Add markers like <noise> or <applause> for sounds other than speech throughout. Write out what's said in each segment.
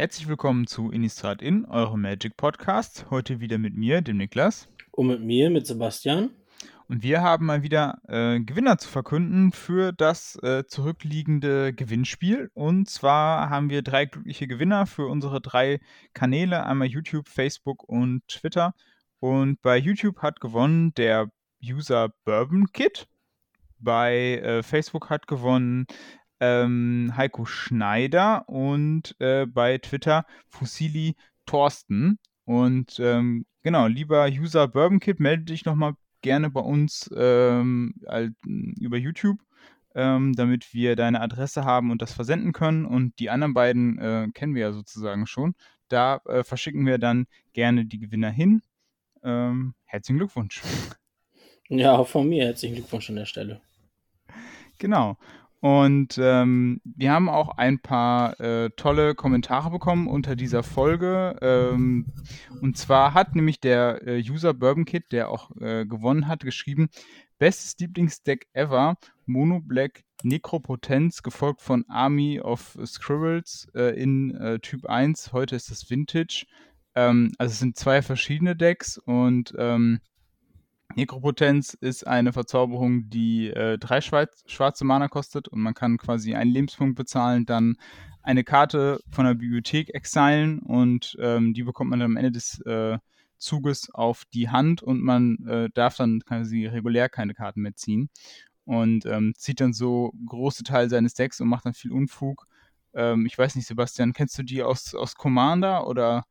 Herzlich willkommen zu Innistrad In, eurem Magic Podcast. Heute wieder mit mir, dem Niklas. Und mit mir, mit Sebastian. Und wir haben mal wieder äh, Gewinner zu verkünden für das äh, zurückliegende Gewinnspiel. Und zwar haben wir drei glückliche Gewinner für unsere drei Kanäle, einmal YouTube, Facebook und Twitter. Und bei YouTube hat gewonnen der User Bourbon Kid. Bei äh, Facebook hat gewonnen ähm, Heiko Schneider und äh, bei Twitter Fusili Thorsten. Und ähm, genau, lieber User Bourbon Kid, melde dich nochmal gerne bei uns ähm, über YouTube, ähm, damit wir deine Adresse haben und das versenden können. Und die anderen beiden äh, kennen wir ja sozusagen schon. Da äh, verschicken wir dann gerne die Gewinner hin. Ähm, herzlichen Glückwunsch. Ja, auch von mir herzlichen Glückwunsch an der Stelle. Genau. Und ähm, wir haben auch ein paar äh, tolle Kommentare bekommen unter dieser Folge. Ähm, und zwar hat nämlich der äh, User Bourbon Kid, der auch äh, gewonnen hat, geschrieben: Bestes Lieblingsdeck ever, Mono Black Necropotenz, gefolgt von Army of Scribbles äh, in äh, Typ 1. Heute ist das Vintage. Ähm, also es sind zwei verschiedene Decks und ähm, Nekropotenz ist eine Verzauberung, die äh, drei Schweiz schwarze Mana kostet und man kann quasi einen Lebenspunkt bezahlen, dann eine Karte von der Bibliothek exilen und ähm, die bekommt man dann am Ende des äh, Zuges auf die Hand und man äh, darf dann quasi regulär keine Karten mehr ziehen und ähm, zieht dann so große Teile seines Decks und macht dann viel Unfug. Ähm, ich weiß nicht, Sebastian, kennst du die aus, aus Commander oder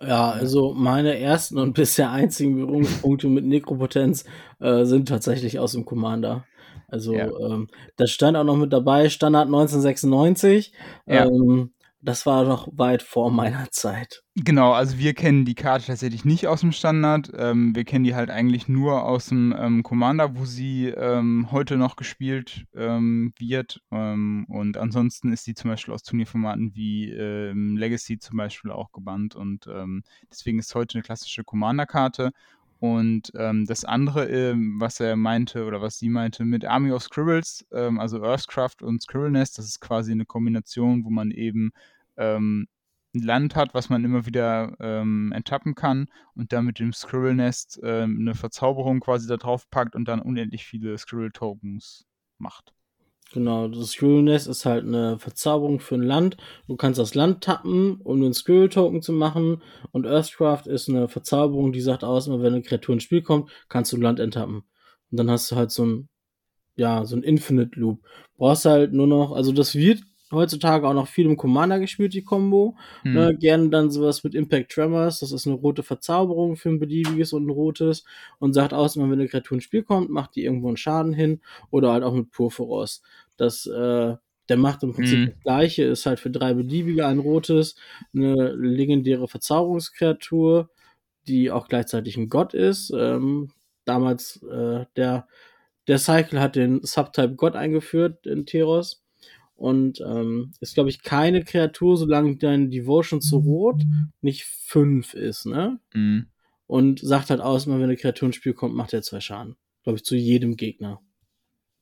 ja, also meine ersten und <laughs> bisher einzigen Berührungspunkte mit Nekropotenz äh, sind tatsächlich aus dem Commander. Also ja. ähm, das stand auch noch mit dabei, Standard 1996. Ja. Ähm, das war noch weit vor meiner Zeit. Genau, also wir kennen die Karte tatsächlich nicht aus dem Standard. Ähm, wir kennen die halt eigentlich nur aus dem ähm, Commander, wo sie ähm, heute noch gespielt ähm, wird. Ähm, und ansonsten ist sie zum Beispiel aus Turnierformaten wie ähm, Legacy zum Beispiel auch gebannt. Und deswegen ist heute eine klassische Commander-Karte. Und das andere, was er meinte oder was sie meinte mit Army of Scribbles, also Earthcraft und Scribble Nest, das ist quasi eine Kombination, wo man eben ähm, ein Land hat, was man immer wieder ähm, enttappen kann und dann mit dem Scribble Nest ähm, eine Verzauberung quasi da drauf packt und dann unendlich viele Scribble Tokens macht. Genau, das Scribble Nest ist halt eine Verzauberung für ein Land. Du kannst das Land tappen, um einen Scribble Token zu machen. Und Earthcraft ist eine Verzauberung, die sagt aus, immer wenn eine Kreatur ins Spiel kommt, kannst du ein Land enttappen. Und dann hast du halt so ein, ja, so ein Infinite Loop. Brauchst halt nur noch, also das wird heutzutage auch noch viel im Commander gespielt, die Combo. Hm. Ne, gerne dann sowas mit Impact Tremors, das ist eine rote Verzauberung für ein beliebiges und ein rotes und sagt aus, wenn eine Kreatur ins Spiel kommt, macht die irgendwo einen Schaden hin oder halt auch mit Purphoros. Das, äh, der macht im Prinzip hm. das gleiche, ist halt für drei beliebige ein rotes, eine legendäre Verzauberungskreatur, die auch gleichzeitig ein Gott ist. Ähm, damals, äh, der, der Cycle hat den Subtype Gott eingeführt in Teros und ähm, ist, glaube ich, keine Kreatur, solange dein Devotion zu Rot nicht fünf ist, ne? Mhm. Und sagt halt aus, immer wenn eine Kreatur ins Spiel kommt, macht er zwei Schaden. Glaube ich, zu jedem Gegner.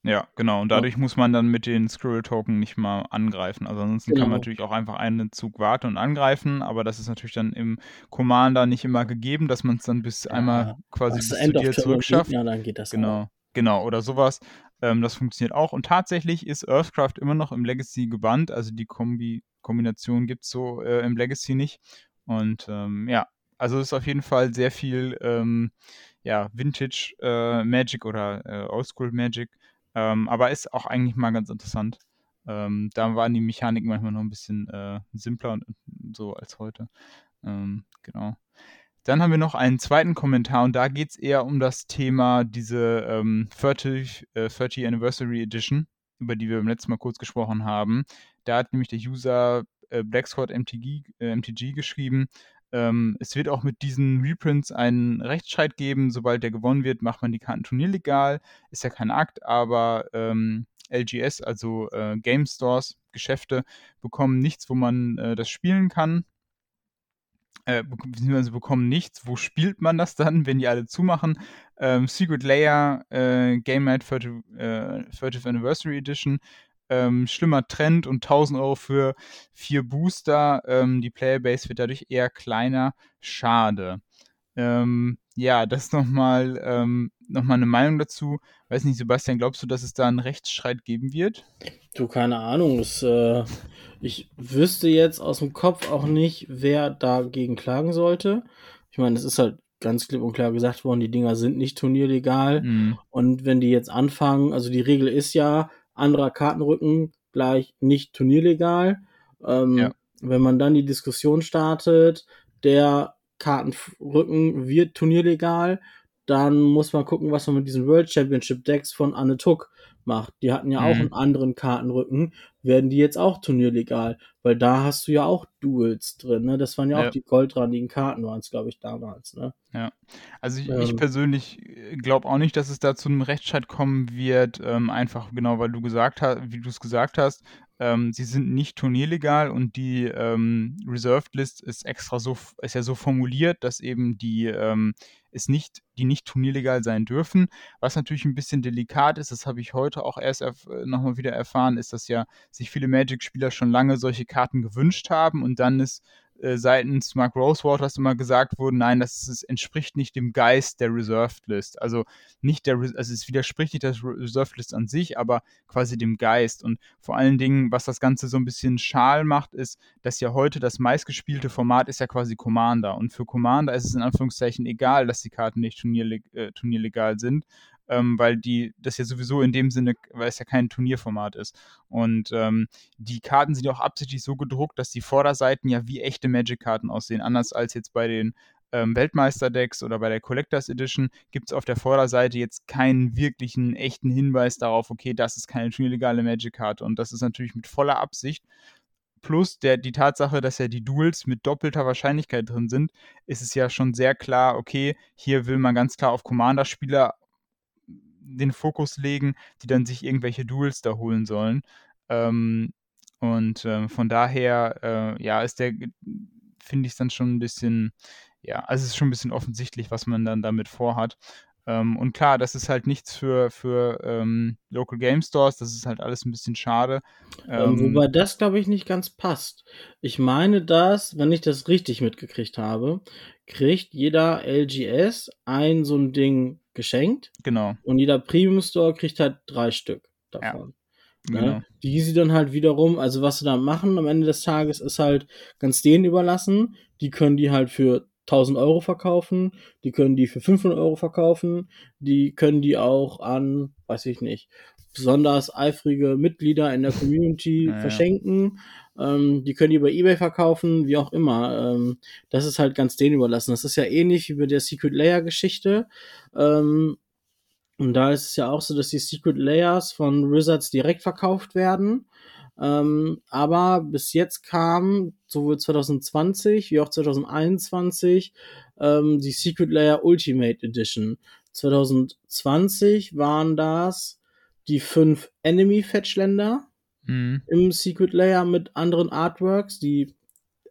Ja, genau. Und dadurch ja. muss man dann mit den Scroll-Token nicht mal angreifen. Also ansonsten genau. kann man natürlich auch einfach einen Zug warten und angreifen, aber das ist natürlich dann im Commander nicht immer gegeben, dass man es dann bis ja, einmal quasi bis zu dir zurückschafft. Ja, dann geht das genau. Auch. Genau, oder sowas. Ähm, das funktioniert auch. Und tatsächlich ist Earthcraft immer noch im Legacy gebannt. Also die Kombi Kombination gibt es so äh, im Legacy nicht. Und ähm, ja, also ist auf jeden Fall sehr viel ähm, ja, Vintage äh, Magic oder äh, Oldschool Magic. Ähm, aber ist auch eigentlich mal ganz interessant. Ähm, da waren die Mechaniken manchmal noch ein bisschen äh, simpler und, und, so als heute. Ähm, genau. Dann haben wir noch einen zweiten Kommentar und da geht es eher um das Thema diese ähm, 30, äh, 30 Anniversary Edition, über die wir beim letzten Mal kurz gesprochen haben. Da hat nämlich der User äh, Blacksquad MTG, äh, MTG geschrieben, ähm, es wird auch mit diesen Reprints einen Rechtsstreit geben. Sobald der gewonnen wird, macht man die Karten turnierlegal. Ist ja kein Akt, aber ähm, LGS, also äh, Game Stores, Geschäfte, bekommen nichts, wo man äh, das spielen kann äh, beziehungsweise bekommen nichts. Wo spielt man das dann, wenn die alle zumachen? Ähm, Secret Layer, äh, Game Night 30, äh, 30th Anniversary Edition. ähm, schlimmer Trend und 1000 Euro für vier Booster. Ähm, die Playerbase wird dadurch eher kleiner. Schade. Ähm, ja, <laughs> das nochmal ähm, noch mal eine Meinung dazu. Weiß nicht, Sebastian, glaubst du, dass es da einen Rechtsstreit geben wird? Du, keine Ahnung. Das, äh, ich wüsste jetzt aus dem Kopf auch nicht, wer dagegen klagen sollte. Ich meine, es ist halt ganz klipp und klar gesagt worden, die Dinger sind nicht turnierlegal. Mhm. Und wenn die jetzt anfangen, also die Regel ist ja, anderer Kartenrücken gleich nicht turnierlegal. Ähm, Ja. Wenn man dann die Diskussion startet, der Kartenrücken wird turnierlegal, dann muss man gucken, was man mit diesen World Championship Decks von Anne Tuck macht. Die hatten ja auch Mhm. einen anderen Kartenrücken. Werden die jetzt auch turnierlegal? Weil da hast du ja auch Duels drin, ne? Das waren ja, Ja. auch die goldrandigen Karten, waren es, glaube ich, damals, ne? Also ich, ich Ähm. persönlich glaube auch nicht, dass es da zu einem Rechtsstreit kommen wird, ähm, einfach genau, weil du gesagt hast, wie du es gesagt hast, ähm, sie sind nicht turnierlegal und die ähm, Reserved List ist extra so, ist ja so formuliert, dass eben die ähm, es nicht, die nicht turnierlegal sein dürfen. Was natürlich ein bisschen delikat ist, das habe ich heute auch erst erf nochmal wieder erfahren, ist, dass ja sich viele Magic-Spieler schon lange solche Karten gewünscht haben und dann ist äh, seitens Mark Rosewaters immer gesagt wurde, nein, das ist, entspricht nicht dem Geist der Reserved List. Also nicht der, also es widerspricht nicht der Re- Reserved List an sich, aber quasi dem Geist. Und vor allen Dingen, was das Ganze so ein bisschen schal macht, ist, dass ja heute das meistgespielte Format ist ja quasi Commander. Und für Commander ist es in Anführungszeichen egal, dass die Karten nicht äh, turnierlegal sind. Ähm, weil die das ja sowieso in dem Sinne, weil es ja kein Turnierformat ist. Und ähm, die Karten sind ja auch absichtlich so gedruckt, dass die Vorderseiten ja wie echte Magic-Karten aussehen. Anders als jetzt bei den ähm, Weltmeister-Decks oder bei der Collectors Edition gibt es auf der Vorderseite jetzt keinen wirklichen echten Hinweis darauf, okay, das ist keine turnierlegale Magic-Karte. Und das ist natürlich mit voller Absicht. Plus der, die Tatsache, dass ja die Duels mit doppelter Wahrscheinlichkeit drin sind, ist es ja schon sehr klar, okay, hier will man ganz klar auf Commander-Spieler den Fokus legen, die dann sich irgendwelche Duels da holen sollen. Ähm, und ähm, von daher, äh, ja, ist der, finde ich es dann schon ein bisschen, ja, also es ist schon ein bisschen offensichtlich, was man dann damit vorhat. Ähm, und klar, das ist halt nichts für, für ähm, Local Game Stores, das ist halt alles ein bisschen schade. Ähm, Ähm, wobei das, glaube ich, nicht ganz passt. Ich meine, dass, wenn ich das richtig mitgekriegt habe, kriegt jeder LGS ein so ein Ding geschenkt genau, und jeder Premium Store kriegt halt drei Stück davon. Ne? genau. Die sie dann halt wiederum, also was sie da machen am Ende des Tages, ist halt ganz denen überlassen. Die können die halt für 1000 Euro verkaufen, die können die für 500 Euro verkaufen, die können die auch an, weiß ich nicht, besonders eifrige Mitglieder in der Community <laughs> Ja, ja. verschenken. Ähm, die können die bei eBay verkaufen, wie auch immer. Ähm, das ist halt ganz denen überlassen. Das ist ja ähnlich wie bei der Secret Layer Geschichte. Ähm, und da ist es ja auch so, dass die Secret Layers von Wizards direkt verkauft werden. Ähm, aber bis jetzt kam sowohl 2020 wie auch 2021 ähm, die Secret Layer Ultimate Edition. 2020 waren das die fünf Enemy Fetchländer Mhm. im Secret Layer mit anderen Artworks, die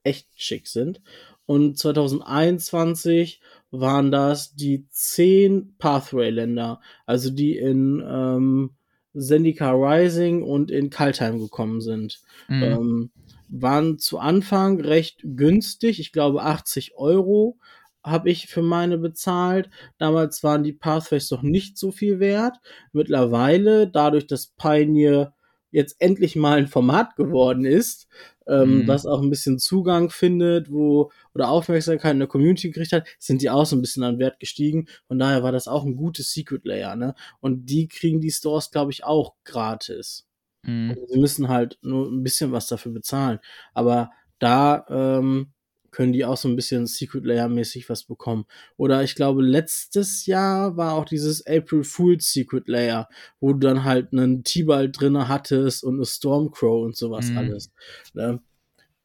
echt schick sind. Und 2021 waren das die zehn Pathway-Länder, also die in ähm, Zendika Rising und in Kaltheim gekommen sind. Mhm. Ähm, waren zu Anfang recht günstig, ich glaube 80 Euro habe ich für meine bezahlt. Damals waren die Pathways noch nicht so viel wert. Mittlerweile, dadurch, dass Pioneer jetzt endlich mal ein Format geworden ist, ähm, Mhm. das auch ein bisschen Zugang findet, wo oder Aufmerksamkeit in der Community gekriegt hat, sind die auch so ein bisschen an Wert gestiegen. Von daher war das auch ein gutes Secret Layer, ne? Und die kriegen die Stores, glaube ich, auch gratis. Mhm. Sie müssen halt nur ein bisschen was dafür bezahlen. Aber da ähm, können die auch so ein bisschen Secret Layer mäßig was bekommen. Oder ich glaube, letztes Jahr war auch dieses April Fool's Secret Layer, wo du dann halt einen T-Ball drinne hattest und eine Stormcrow und sowas Mhm. alles. Ne?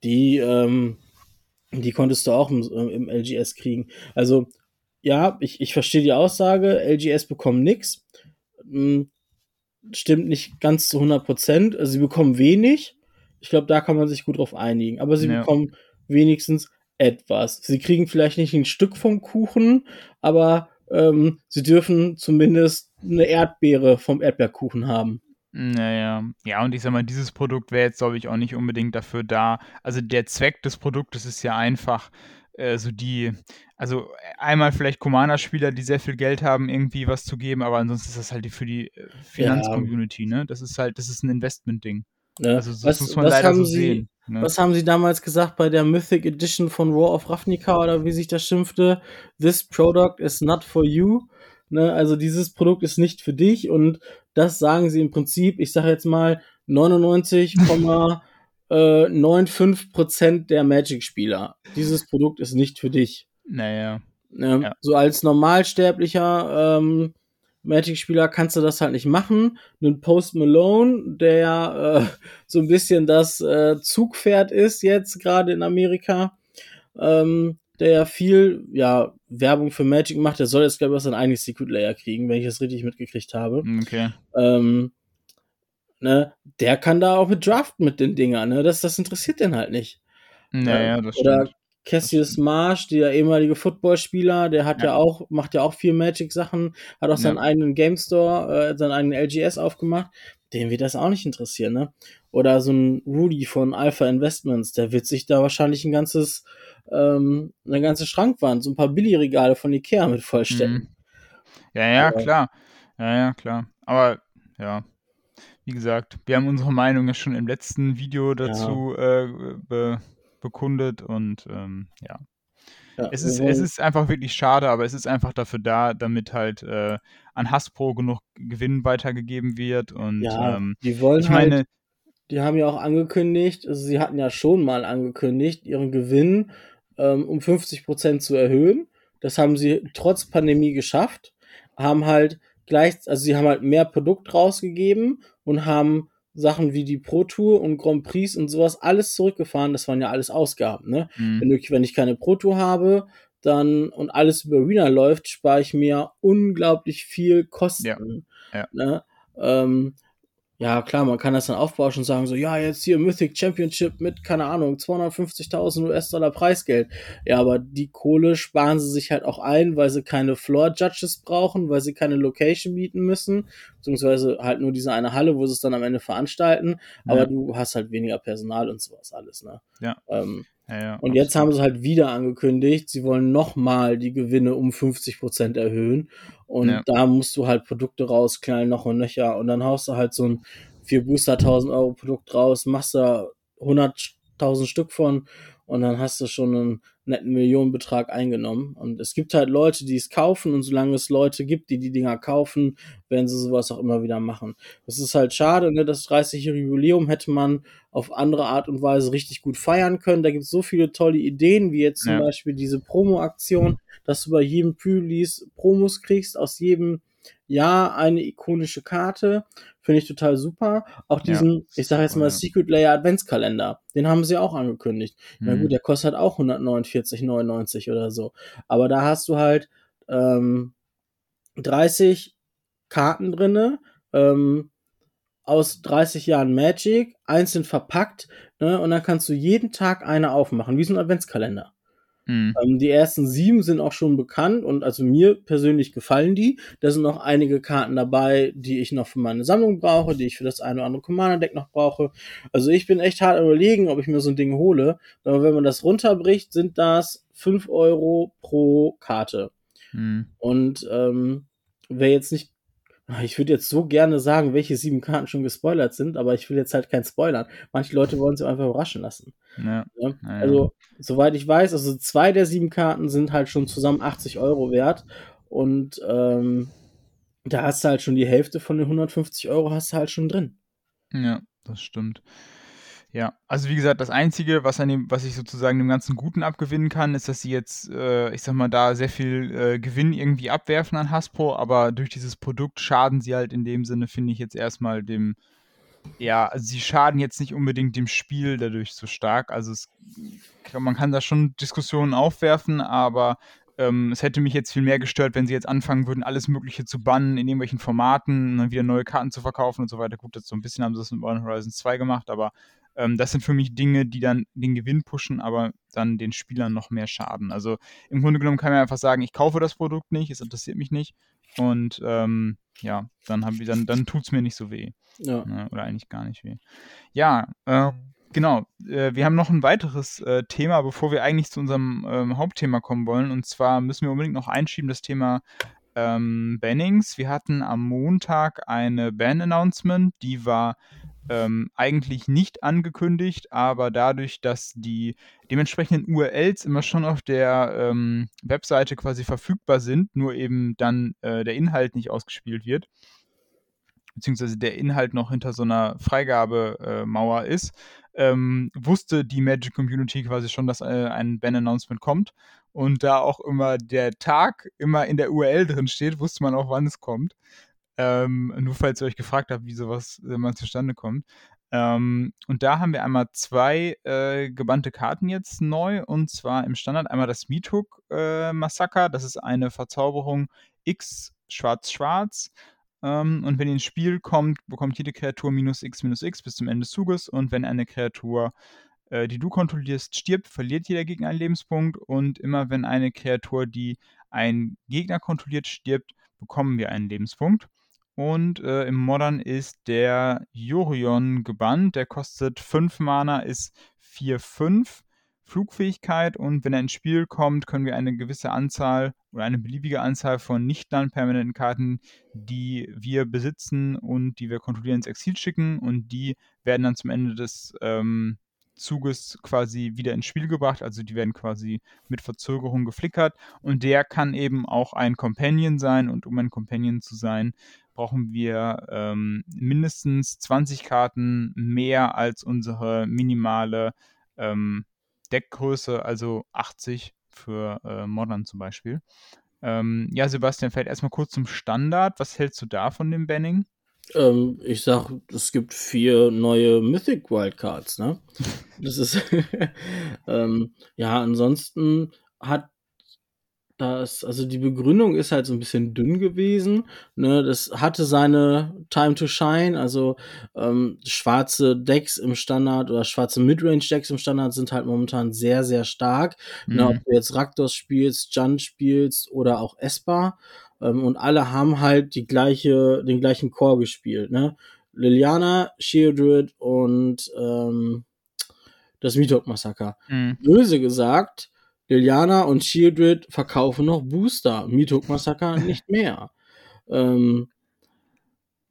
Die, ähm, die konntest du auch im, im LGS kriegen. Also, ja, ich, ich verstehe die Aussage, LGS bekommen nix. Hm, Stimmt nicht ganz zu 100 Prozent. Also, sie bekommen wenig. Ich glaube, da kann man sich gut drauf einigen. Aber sie Ja. bekommen wenigstens etwas. Sie kriegen vielleicht nicht ein Stück vom Kuchen, aber ähm, sie dürfen zumindest eine Erdbeere vom Erdbeerkuchen haben. Naja, ja, und ich sag mal, dieses Produkt wäre jetzt, glaube ich, auch nicht unbedingt dafür da. Also der Zweck des Produktes ist ja einfach, äh, so die, also einmal vielleicht Commander-Spieler, die sehr viel Geld haben, irgendwie was zu geben, aber ansonsten ist das halt für die äh, Finanzcommunity, ne? Das ist halt, das ist ein Investment-Ding. Ne? Also das was, muss man leider so Sie, sehen. Ne? Was haben Sie damals gesagt bei der Mythic Edition von War of Ravnica oder wie sich das schimpfte? This product is not for you. Ne? Also dieses Produkt ist nicht für dich und das sagen Sie im Prinzip, ich sage jetzt mal 99,95 <laughs> Prozent der Magic-Spieler. Dieses Produkt ist nicht für dich. Naja. Ne? Ja. So als normalsterblicher ähm, Magic-Spieler kannst du das halt nicht machen. Ein Post Malone, der äh, <laughs> so ein bisschen das äh, Zugpferd ist jetzt gerade in Amerika, ähm, der ja viel ja, Werbung für Magic macht, der soll jetzt, glaube ich, sein eigenes Secret Layer kriegen, wenn ich das richtig mitgekriegt habe. Okay. Ähm, ne, der kann da auch mit draften mit den Dingern, ne? Das, das interessiert den halt nicht. Naja, das Oder stimmt. Cassius Marsh, der ehemalige Footballspieler, der hat ja. Ja. auch, macht ja auch viel Magic-Sachen, hat auch seinen Ja. eigenen Game Store, äh, seinen eigenen LGS aufgemacht. Den wird das auch nicht interessieren, ne? Oder so ein Rudy von Alpha Investments, der wird sich da wahrscheinlich ein ganzes, ähm, eine ganze Schrankwand, so ein paar Billigregale von Ikea mit vollstecken. Mhm. Ja, ja, Aber- klar. Ja, ja, klar. Aber ja, wie gesagt, wir haben unsere Meinung ja schon im letzten Video dazu äh, be bekundet und ähm, ja. Ja, Es ist, es ist einfach wirklich schade, aber es ist einfach dafür da, damit halt äh, an Hasbro genug Gewinn weitergegeben wird und ja, ähm, die wollen ich halt, meine, die haben ja auch angekündigt, also sie hatten ja schon mal angekündigt, ihren Gewinn ähm, um 50% zu erhöhen. Das haben sie trotz Pandemie geschafft, haben halt gleich, also sie haben halt mehr Produkt rausgegeben und haben Sachen wie die Pro Tour und Grand Prix und sowas alles zurückgefahren. Das waren ja alles Ausgaben, ne? mh, Wenn, ich, wenn ich keine Pro Tour habe, dann und alles über Arena läuft, spare ich mir unglaublich viel Kosten. Ja, ja. Ne? Ähm, ja, klar, man kann das dann aufbauschen und sagen so, ja, jetzt hier Mythic Championship mit, keine Ahnung, 250.000 US-Dollar Preisgeld. Ja, aber die Kohle sparen sie sich halt auch ein, weil sie keine Floor-Judges brauchen, weil sie keine Location mieten müssen, beziehungsweise halt nur diese eine Halle, wo sie es dann am Ende veranstalten. Aber Ja. du hast halt weniger Personal und sowas alles, ne? Ja. Ähm, ja, ja, und jetzt haben sie halt wieder angekündigt, sie wollen nochmal die Gewinne um 50% erhöhen. Und Ja. da musst du halt Produkte rausknallen, noch und nöcher. Und dann haust du halt so ein 4 Booster 1000 Euro Produkt raus, machst da 100.000 Stück von und dann hast du schon einen netten Millionenbetrag eingenommen. Und es gibt halt Leute, die es kaufen und solange es Leute gibt, die die Dinger kaufen, werden sie sowas auch immer wieder machen. Das ist halt schade, ne? Das 30-jährige Jubiläum hätte man auf andere Art und Weise richtig gut feiern können. Da gibt es so viele tolle Ideen, wie jetzt zum Ja. Beispiel diese Promo-Aktion, dass du bei jedem Pre-Release Promos kriegst, aus jedem Jahr eine ikonische Karte. Finde ich total super. Auch Ja, diesen, das ich sage jetzt mal, ja. Secret Layer Adventskalender. Den haben sie auch angekündigt. Na Mhm. gut, der kostet halt auch 149,99 oder so. Aber da hast du halt ähm, 30 Karten drinne, ähm, aus 30 Jahren Magic, einzeln verpackt, ne, und dann kannst du jeden Tag eine aufmachen, wie so ein Adventskalender. Mhm. Ähm, die ersten sieben sind auch schon bekannt und also mir persönlich gefallen die. Da sind noch einige Karten dabei, die ich noch für meine Sammlung brauche, die ich für das eine oder andere Commander-Deck noch brauche. Also ich bin echt hart überlegen, ob ich mir so ein Ding hole. Aber wenn man das runterbricht, sind das 5 Euro pro Karte. Mhm. Und ähm, wer jetzt nicht. Ich würde jetzt so gerne sagen, welche sieben Karten schon gespoilert sind, aber ich will jetzt halt kein Spoilern. Manche Leute wollen sich einfach überraschen lassen. Ja. Ja? Also, soweit ich weiß, also zwei der sieben Karten sind halt schon zusammen 80 Euro wert. Und ähm, da hast du halt schon die Hälfte von den 150 Euro hast du halt schon drin. Ja, das stimmt. Ja, also wie gesagt, das Einzige, was, an dem, was ich sozusagen dem ganzen Guten abgewinnen kann, ist, dass sie jetzt, äh, ich sag mal, da sehr viel äh, Gewinn irgendwie abwerfen an Hasbro, aber durch dieses Produkt schaden sie halt in dem Sinne, finde ich jetzt erstmal dem, ja, also sie schaden jetzt nicht unbedingt dem Spiel dadurch so stark. Also es, man kann da schon Diskussionen aufwerfen, aber ähm, es hätte mich jetzt viel mehr gestört, wenn sie jetzt anfangen würden, alles Mögliche zu bannen in irgendwelchen Formaten und dann wieder neue Karten zu verkaufen und so weiter. Gut, das so ein bisschen haben sie das mit Modern Horizon 2 gemacht, aber ähm, das sind für mich Dinge, die dann den Gewinn pushen, aber dann den Spielern noch mehr schaden. Also im Grunde genommen kann man einfach sagen, ich kaufe das Produkt nicht, es interessiert mich nicht. und ähm, ja, dann, hab dann, dann tut es mir nicht so weh. Ja. Ne? Oder eigentlich gar nicht weh. Ja, äh, genau. Äh, wir haben noch ein weiteres äh, Thema, bevor wir eigentlich zu unserem ähm, Hauptthema kommen wollen. Und zwar müssen wir unbedingt noch einschieben das Thema ähm, Bannings. Wir hatten am Montag eine Ban-Announcement, die war ähm, eigentlich nicht angekündigt, aber dadurch, dass die dementsprechenden URLs immer schon auf der ähm, Webseite quasi verfügbar sind, nur eben dann äh, der Inhalt nicht ausgespielt wird, beziehungsweise der Inhalt noch hinter so einer Freigabemauer ist, ähm, wusste die Magic Community quasi schon, dass äh, ein Ban-Announcement kommt. Und da auch immer der Tag immer in der URL drin steht, wusste man auch, wann es kommt. Ähm, nur falls ihr euch gefragt habt, wie sowas äh, mal zustande kommt. Ähm, und da haben wir einmal zwei äh, gebannte Karten jetzt neu. Und zwar im Standard einmal das Meathook äh, Massaker. Das ist eine Verzauberung X schwarz-schwarz. Ähm, und wenn ihr ins Spiel kommt, bekommt jede Kreatur minus x minus x bis zum Ende des Zuges. Und wenn eine Kreatur, die du kontrollierst, stirbt, verliert jeder Gegner einen Lebenspunkt. Und immer wenn eine Kreatur, die ein Gegner kontrolliert, stirbt, bekommen wir einen Lebenspunkt. Und äh, im Modern ist der Jorion gebannt. Der kostet 5 Mana, ist 4-5. Flugfähigkeit und wenn er ins Spiel kommt, können wir eine gewisse Anzahl oder eine beliebige Anzahl von nicht non-permanenten Karten, die wir besitzen und die wir kontrollieren, ins Exil schicken und die werden dann zum Ende des ähm, Zuges quasi wieder ins Spiel gebracht, also die werden quasi mit Verzögerung geflickert und der kann eben auch ein Companion sein und um ein Companion zu sein, brauchen wir ähm, mindestens 20 Karten mehr als unsere minimale ähm, Deckgröße, also 80 für äh, Modern zum Beispiel. Ähm, ja, Sebastian, fällt erstmal kurz zum Standard. Was hältst du da von dem Banning? Ähm, ich sag, es gibt vier neue Mythic Wildcards, ne? <laughs> Das ist, <laughs> ähm, ja, ansonsten hat das, also die Begründung ist halt so ein bisschen dünn gewesen. Ne? Das hatte seine Time to Shine. Also ähm, schwarze Decks im Standard oder schwarze Midrange-Decks im Standard sind halt momentan sehr, sehr stark. Mhm. Ne? Ob du jetzt Rakdos spielst, Jan spielst oder auch Esper. Ähm, und alle haben halt die gleiche, den gleichen Core gespielt. Ne? Liliana, Shieldred und ähm, das Meatok-Massaker. Mhm. Böse gesagt, Liliana und Shieldred verkaufen noch Booster. Meathook Massacre <laughs> nicht mehr. Ähm,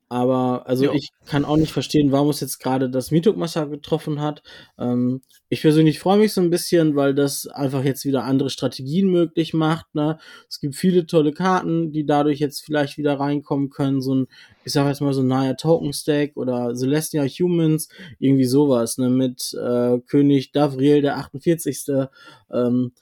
aber also jo. ich kann auch nicht verstehen, warum es jetzt gerade das Meathook Massaker getroffen hat. Ähm, ich persönlich freue mich so ein bisschen, weil das einfach jetzt wieder andere Strategien möglich macht. Ne? Es gibt viele tolle Karten, die dadurch jetzt vielleicht wieder reinkommen können. So ein, ich sag jetzt mal so ein Naya Token Stack oder Celestia Humans, irgendwie sowas, ne? Mit äh, König Davriel, der 48. Ähm,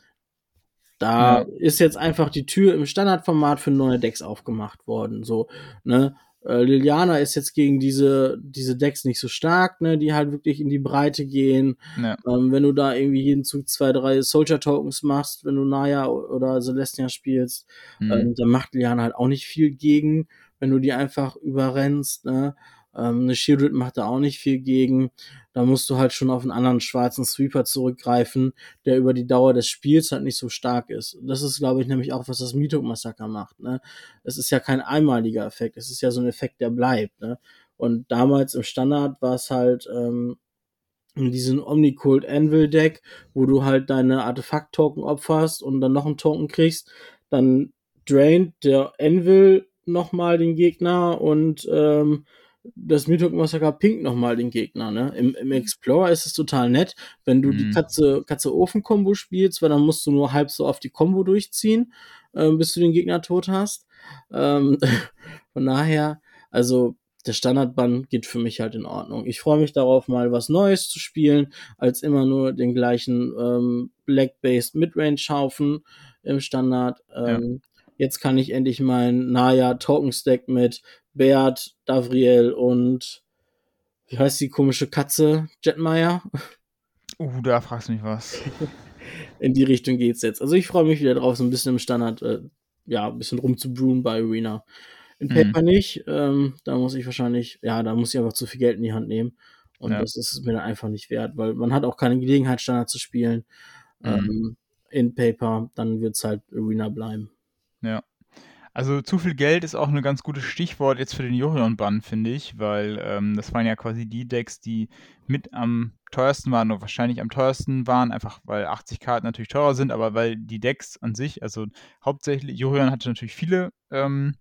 da ja. ist jetzt einfach die Tür im Standardformat für neue Decks aufgemacht worden. So, ne? Äh, Liliana ist jetzt gegen diese, diese Decks nicht so stark, ne, die halt wirklich in die Breite gehen. Ja. Ähm, wenn du da irgendwie jeden Zug zwei, drei Soldier Tokens machst, wenn du Naya oder Celestia spielst, mhm. ähm, dann macht Liliana halt auch nicht viel gegen, wenn du die einfach überrennst, ne. Ähm, eine Shieldred macht da auch nicht viel gegen. Da musst du halt schon auf einen anderen schwarzen Sweeper zurückgreifen, der über die Dauer des Spiels halt nicht so stark ist. Das ist, glaube ich, nämlich auch, was das Mitok-Massaker macht. Ne? Es ist ja kein einmaliger Effekt, es ist ja so ein Effekt, der bleibt. Ne? Und damals im Standard war es halt ähm, in diesem Omnicult Anvil Deck, wo du halt deine Artefakt-Token opferst und dann noch einen Token kriegst, dann draint der Anvil nochmal den Gegner und ähm, das Mythok Massacre pinkt nochmal den Gegner, ne? Im, Im, Explorer ist es total nett, wenn du mhm. die Katze, Katze-Ofen-Kombo spielst, weil dann musst du nur halb so oft die Kombo durchziehen, äh, bis du den Gegner tot hast. Ähm, <laughs> von daher, also der Standardbann geht für mich halt in Ordnung. Ich freue mich darauf, mal was Neues zu spielen, als immer nur den gleichen ähm, Black-Based Midrange-Haufen im Standard. Ähm, ja. Jetzt kann ich endlich mein Naya Token Stack mit Bert, Davriel und wie heißt die komische Katze? Jetmeyer? Uh, da fragst du mich was. <laughs> In die Richtung geht's jetzt. Also ich freue mich wieder drauf, so ein bisschen im Standard, äh, ja, ein bisschen rumzubrühen bei Arena. In Paper mhm. nicht. Ähm, da muss ich wahrscheinlich, ja, da muss ich einfach zu viel Geld in die Hand nehmen. Und ja. das ist mir dann einfach nicht wert, weil man hat auch keine Gelegenheit, Standard zu spielen. Mhm. Ähm, in Paper, dann wird's halt Arena bleiben. Ja. Also zu viel Geld ist auch ein ganz gutes Stichwort jetzt für den Jorion-Bann, finde ich, weil ähm, das waren ja quasi die Decks, die mit am teuersten waren oder wahrscheinlich am teuersten waren, einfach weil 80 Karten natürlich teurer sind, aber weil die Decks an sich, also hauptsächlich, Jorion hatte natürlich viele ähm,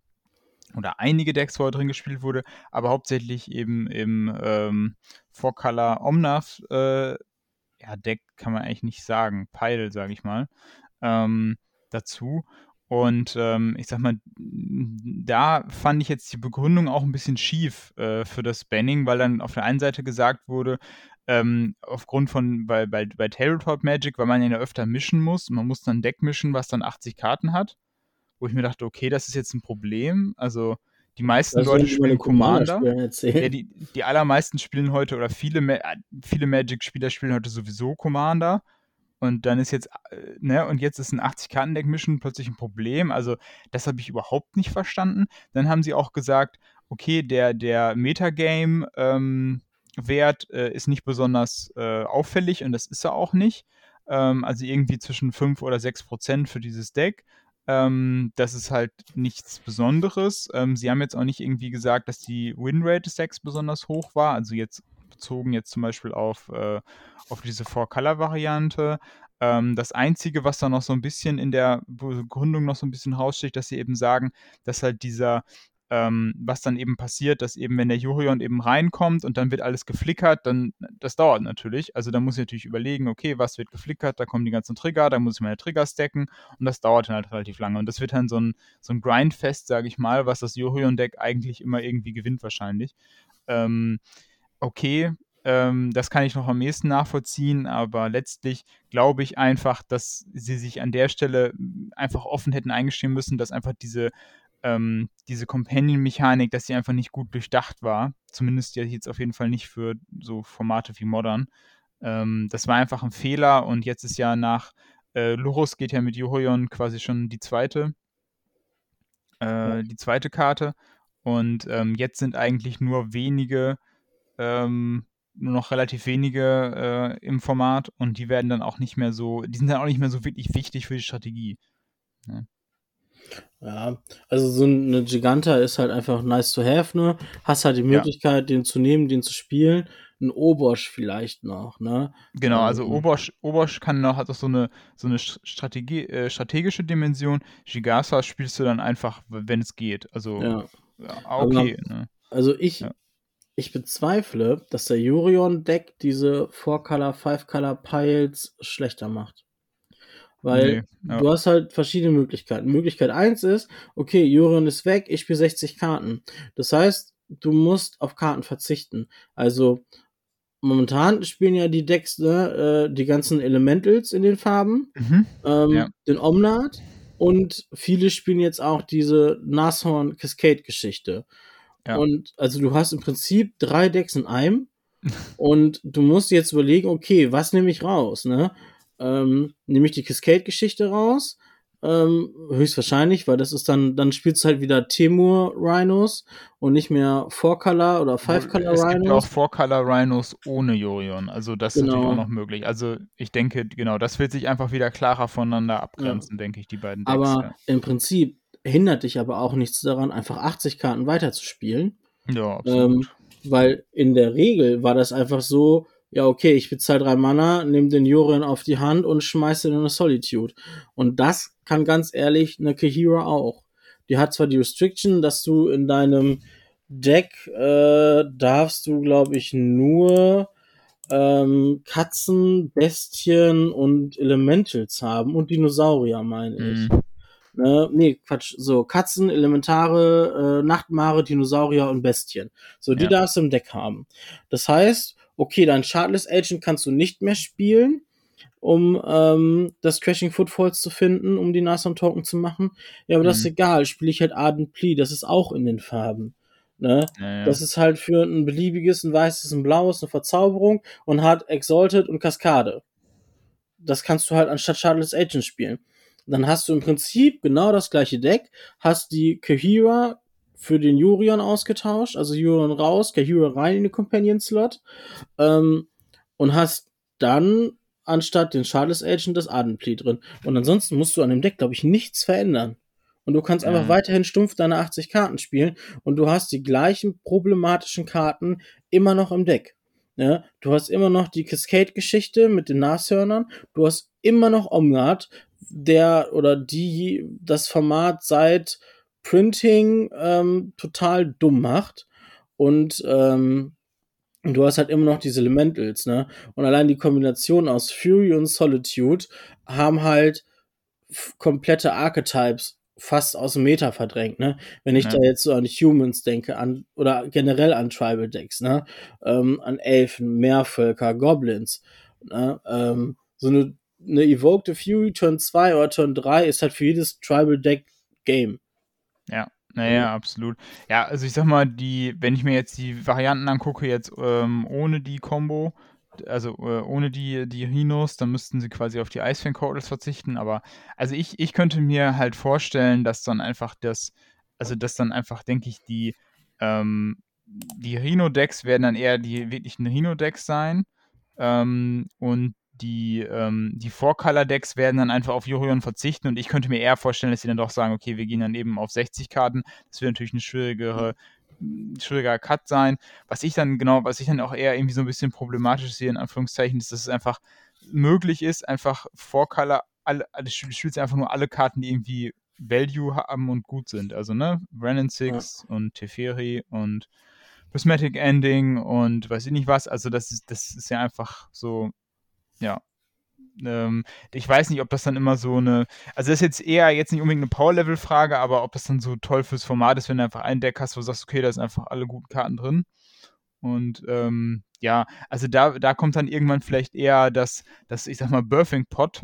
oder einige Decks, wo er drin gespielt wurde, aber hauptsächlich eben im ähm, Color Omnath äh, ja, Deck kann man eigentlich nicht sagen, Pile, sage ich mal, ähm, dazu. Und ähm, ich sag mal, da fand ich jetzt die Begründung auch ein bisschen schief äh, für das Banning, weil dann auf der einen Seite gesagt wurde, ähm, aufgrund von, bei, bei, bei Tabletop Magic, weil man ja öfter mischen muss, man muss dann ein Deck mischen, was dann 80 Karten hat, wo ich mir dachte, okay, das ist jetzt ein Problem. Also die meisten Das Leute spielen Commander. Ja, die, die allermeisten spielen heute oder viele, Ma viele Magic-Spieler spielen heute sowieso Commander. Und dann ist jetzt, äh, ne, und jetzt ist ein 80-Karten-Deck-Mischen plötzlich ein Problem. Also, das habe ich überhaupt nicht verstanden. Dann haben sie auch gesagt, okay, der, der Metagame, ähm, äh, ist nicht besonders äh, auffällig und das ist er auch nicht. Ähm, also irgendwie zwischen 5 oder 6 Prozent für dieses Deck. Ähm, das ist halt nichts Besonderes. Ähm, sie haben jetzt auch nicht irgendwie gesagt, dass die Winrate des Decks besonders hoch war. Also jetzt bezogen jetzt zum Beispiel auf, äh, auf diese Four-Color-Variante. Ähm, das Einzige, was da noch so ein bisschen in der Begründung noch so ein bisschen raussticht, dass sie eben sagen, dass halt dieser ähm, was dann eben passiert, dass eben, wenn der Jurion eben reinkommt und dann wird alles geflickert, dann, das dauert natürlich. Also da muss ich natürlich überlegen, okay, was wird geflickert, da kommen die ganzen Trigger, da muss ich meine Trigger stacken und das dauert dann halt relativ lange. Und das wird dann so ein, so ein Grindfest, sage ich mal, was das Jurion-Deck eigentlich immer irgendwie gewinnt wahrscheinlich. Ähm, okay, ähm, das kann ich noch am ehesten nachvollziehen, aber letztlich glaube ich einfach, dass sie sich an der Stelle einfach offen hätten eingestehen müssen, dass einfach diese ähm, diese Companion-Mechanik, dass sie einfach nicht gut durchdacht war. Zumindest jetzt auf jeden Fall nicht für so Formate wie Modern. Ähm, das war einfach ein Fehler und jetzt ist ja nach äh, Lurus geht ja mit Johorion quasi schon die zweite, äh, Ja. die zweite Karte. Und ähm, jetzt sind eigentlich nur wenige, ähm, nur noch relativ wenige äh, im Format und die werden dann auch nicht mehr so, die sind dann auch nicht mehr so wirklich wichtig für die Strategie. Ja, also so eine Giganta ist halt einfach nice to have, ne? Hast halt die Ja. Möglichkeit, den zu nehmen, den zu spielen. Ein Obosch vielleicht noch, ne? Genau, also Ähm, Obosch, Obosch kann noch, hat auch so eine, so eine Strategie, äh, strategische Dimension. Gigasa spielst du dann einfach, wenn es geht. Also, Ja. ja, Aber- okay. Ne? Also ich, Ja. Ich bezweifle, dass der Jurion-Deck diese 4-Color, 5-Color Piles schlechter macht. Weil Nee, du hast halt verschiedene Möglichkeiten. Möglichkeit 1 ist, okay, Jurion ist weg, ich spiele 60 Karten. Das heißt, du musst auf Karten verzichten. Also momentan spielen ja die Decks ne, äh, die ganzen Elementals in den Farben, Mhm. ähm, Ja. den Omnath und viele spielen jetzt auch diese Nashorn Cascade Geschichte. Ja. Und also du hast im Prinzip drei Decks in einem <laughs> und du musst jetzt überlegen, okay, was nehme ich raus, ne? Ähm, nehme ich die Cascade-Geschichte raus? Ähm, höchstwahrscheinlich, weil das ist dann, dann spielst du halt wieder Temur Rhinos und nicht mehr 4-Color oder 5-Color es gibt ja auch Rhinos. Four-Color Rhinos ohne Jorion. Also das ist Genau. natürlich auch noch möglich. Also ich denke, genau, das wird sich einfach wieder klarer voneinander abgrenzen, denke ich, die beiden Decks. Aber ja. im Prinzip hindert dich aber auch nichts daran, einfach 80 Karten weiterzuspielen. ja, absolut. Ähm, weil in der Regel war das einfach so, ja, okay, ich bezahle drei Mana, nehme den Jorion auf die Hand und schmeiße in eine Solitude. Und das kann ganz ehrlich eine Kahira auch. Die hat zwar die Restriction, dass du in deinem Deck äh, darfst du, glaube ich, nur ähm, Katzen, Bestien und Elementals haben und Dinosaurier, meine ich. Mhm. Ne, nee, Quatsch. So, Katzen, Elementare, äh, Nachtmare, Dinosaurier und Bestien. So, die Ja. darfst du im Deck haben. Das heißt, okay, dein Shardless Agent kannst du nicht mehr spielen, um ähm, das Crashing Footfalls zu finden, um die Nashorn Token zu machen. Ja, aber das ist Mhm. egal. Spiele ich halt Ardent Plea, das ist auch in den Farben. Ne? Ja, ja. Das ist halt für ein beliebiges, ein weißes, ein blaues, eine Verzauberung und hat Exalted und Kaskade. Das kannst du halt anstatt Shardless Agent spielen. Dann hast du im Prinzip genau das gleiche Deck, hast die Kahira für den Jurion ausgetauscht, also Jurion raus, Kahira rein in den Companion-Slot ähm, und hast dann anstatt den Shardless Agent das Ardenplea drin. Und ansonsten musst du an dem Deck, glaube ich, nichts verändern. und du kannst einfach Mhm. weiterhin stumpf deine 80 Karten spielen und du hast die gleichen problematischen Karten immer noch im Deck. Ja, du hast immer noch die Cascade-Geschichte mit den Nashörnern, du hast immer noch Omnat, der oder die das Format seit Printing ähm, total dumm macht und ähm, du hast halt immer noch diese Elementals, ne? Und allein die Kombination aus Fury und Solitude haben halt komplette Archetypes fast aus dem Meta verdrängt, ne? Wenn ich Ja. da jetzt so an Humans denke, an oder generell an Tribal Decks, ne? Ähm, an Elfen, Meervölker, Goblins, ne? Ähm, so eine, eine Evoked Fury Turn 2 oder Turn 3 ist halt für jedes Tribal Deck Game. Ja, naja, absolut. Ja, also ich sag mal, die, wenn ich mir jetzt die Varianten angucke, jetzt ähm, ohne die Combo, also äh, ohne die, die Rhinos, dann müssten sie quasi auf die Icefang Cordals verzichten, aber also ich, ich könnte mir halt vorstellen, dass dann einfach das, also dass dann einfach, denke ich, die, ähm, die Rhino-Decks werden dann eher die wirklichen Rhino-Decks sein ähm, und die, ähm, die Four-Color-Decks werden dann einfach auf Jorion verzichten und ich könnte mir eher vorstellen, dass sie dann doch sagen, okay, wir gehen dann eben auf 60 Karten. Das wird natürlich eine schwierigere, ein schwieriger Cut sein. Was ich dann genau, was ich dann auch eher irgendwie so ein bisschen problematisch sehe, in Anführungszeichen, ist, dass es einfach möglich ist, einfach Four-Color, alle, du spielst einfach nur alle Karten, die irgendwie Value haben und gut sind. Also, ne, Renan Six und Teferi und Prismatic Ending und weiß ich nicht was. Also, das ist, das ist ja einfach so, ja. Ähm, ich weiß nicht, ob das dann immer so eine, also das ist jetzt eher jetzt nicht unbedingt eine Power-Level-Frage, aber ob das dann so toll fürs Format ist, wenn du einfach ein Deck hast, wo du sagst, okay, da sind einfach alle guten Karten drin. Und ähm, ja, also da, da kommt dann irgendwann vielleicht eher das, das ich sag mal, Birthing Pot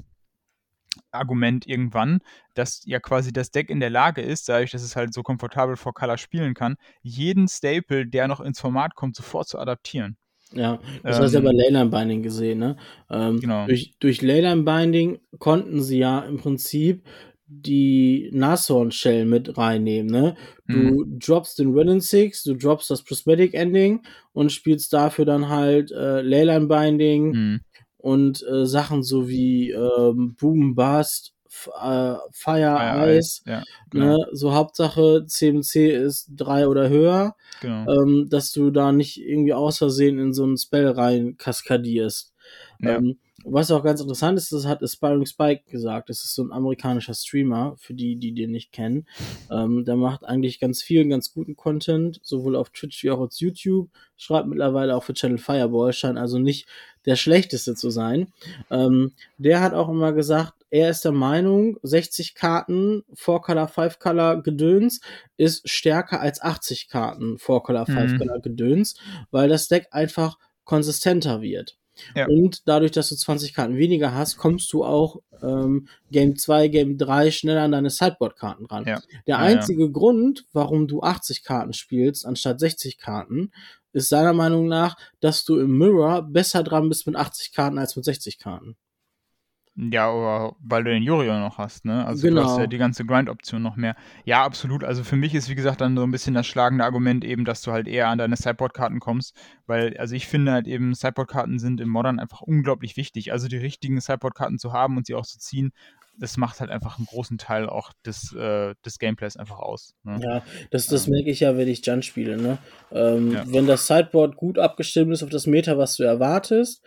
Argument irgendwann, dass ja quasi das Deck in der Lage ist, dadurch, dass es halt so komfortabel vor Color spielen kann, jeden Staple, der noch ins Format kommt, sofort zu adaptieren. Ja, das ähm, hast du ja bei Leyline Binding gesehen, ne? Ähm, genau. Durch, durch Leyline Binding konnten sie ja im Prinzip die Nashorn Shell mit reinnehmen, ne? Du Mhm. droppst den Renin Six, du droppst das Prismatic Ending und spielst dafür dann halt äh, Leyline Binding Mhm. und äh, Sachen so wie ähm, Boom Bust, äh, Fire, Ice, Ja, genau. ne? So Hauptsache CMC ist drei oder höher genau. ähm, dass du da nicht irgendwie aus Versehen in so einen Spell rein kaskadierst. Ja. Ähm, was auch ganz interessant ist, das hat Aspiring Spike gesagt. Das ist so ein amerikanischer Streamer, für die, die den nicht kennen. Ähm, der macht eigentlich ganz viel, ganz guten Content, sowohl auf Twitch wie auch auf YouTube. Schreibt mittlerweile auch für Channel Fireball, scheint also nicht der schlechteste zu sein. Ähm, der hat auch immer gesagt, er ist der Meinung, 60 Karten 4-Color, 5-Color Gedöns ist stärker als 80 Karten 4-Color, Mhm. 5-Color Gedöns, weil das Deck einfach konsistenter wird. Ja. Und dadurch, dass du 20 Karten weniger hast, kommst du auch ähm, Game 2, Game 3 schneller an deine Sideboard-Karten ran. Ja. Der Ja, einzige Grund, warum du 80 Karten spielst, anstatt 60 Karten, ist seiner Meinung nach, dass du im Mirror besser dran bist mit 80 Karten als mit 60 Karten. Ja, aber weil du den Jurion noch hast, ne? Also du Genau. hast ja die ganze Grind-Option noch mehr. Ja, absolut. Also für mich ist, wie gesagt, dann so ein bisschen das schlagende Argument eben, dass du halt eher an deine Sideboard-Karten kommst, weil, also ich finde halt eben, Sideboard-Karten sind im Modern einfach unglaublich wichtig. Also die richtigen Sideboard-Karten zu haben und sie auch zu ziehen, das macht halt einfach einen großen Teil auch des, äh, des Gameplays einfach aus. Ne? Ja, das, das Ähm. merke ich ja, wenn ich Jun spiele. Ne? Ähm, Ja. Wenn das Sideboard gut abgestimmt ist auf das Meta, was du erwartest,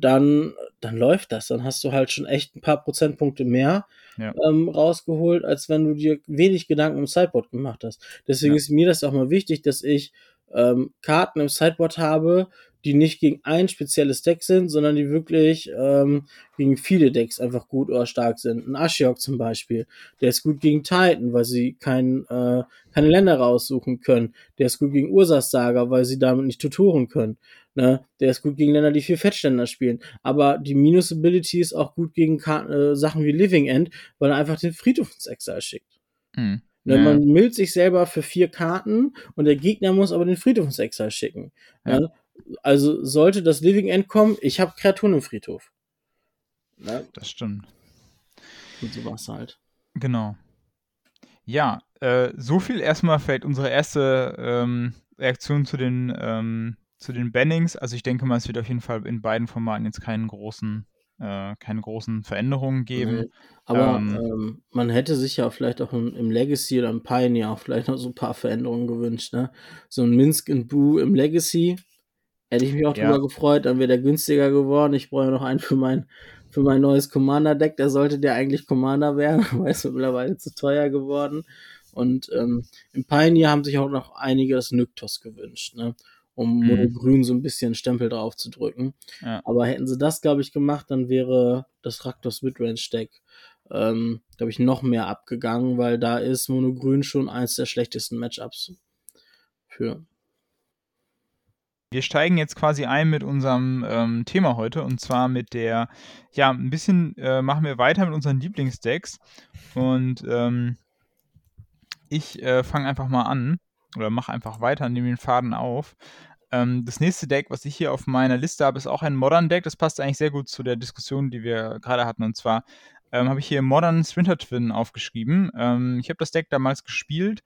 dann, dann läuft das. Dann hast du halt schon echt ein paar Prozentpunkte mehr Ja. ähm, rausgeholt, als wenn du dir wenig Gedanken im Sideboard gemacht hast. Deswegen Ja. ist mir das auch mal wichtig, dass ich ähm, Karten im Sideboard habe, die nicht gegen ein spezielles Deck sind, sondern die wirklich ähm, gegen viele Decks einfach gut oder stark sind. Ein Ashiok zum Beispiel, der ist gut gegen Titan, weil sie kein, äh, keine Länder raussuchen können. Der ist gut gegen Ursas Saga, weil sie damit nicht tutoren können. Ne? Der ist gut gegen Länder, die vier Fettständer spielen. Aber die Minus-Ability ist auch gut gegen Karten, äh, Sachen wie Living End, weil er einfach den Friedhof ins Exile schickt. Hm. Ne. Man mildt sich selber für vier Karten und der Gegner muss aber den Friedhof ins Exile schicken. Ja. Ne? Also sollte das Living End kommen, ich habe Kreaturen im Friedhof. Ne? Das stimmt. Und sowas halt. Genau. Ja, äh, so viel erstmal vielleicht unsere erste ähm, Reaktion zu den, ähm, zu den Bannings. Also ich denke mal, es wird auf jeden Fall in beiden Formaten jetzt keinen großen äh, keine großen Veränderungen geben. Nee. Aber ähm, ähm, man hätte sich ja vielleicht auch im, im, Legacy oder im Pioneer auch vielleicht noch so ein paar Veränderungen gewünscht. Ne? So ein Minsk und Boo im Legacy hätte ich mich auch ja. drüber gefreut, dann wäre der günstiger geworden. Ich brauche ja noch einen für mein, für mein neues Commander-Deck. Da sollte der eigentlich Commander werden, <laughs> aber ist mittlerweile zu teuer geworden. Und ähm, im Pioneer haben sich auch noch einige das Nyktos gewünscht. Ne? Um mhm. Monogrün so ein bisschen Stempel drauf zu drücken. Ja. Aber hätten sie das, glaube ich, gemacht, dann wäre das Raktos Midrange Deck, ähm, glaube ich, noch mehr abgegangen, weil da ist Monogrün schon eins der schlechtesten Matchups für. Wir steigen jetzt quasi ein mit unserem ähm, Thema heute und zwar mit der, ja, ein bisschen äh, machen wir weiter mit unseren Lieblingsdecks und ähm, ich äh, fange einfach mal an oder mache einfach weiter, nehme den Faden auf. Ähm, das nächste Deck, was ich hier auf meiner Liste habe, ist auch ein Modern Deck. Das passt eigentlich sehr gut zu der Diskussion, die wir gerade hatten. Und zwar ähm, habe ich hier Modern Sprinter Twin aufgeschrieben. Ähm, ich habe das Deck damals gespielt.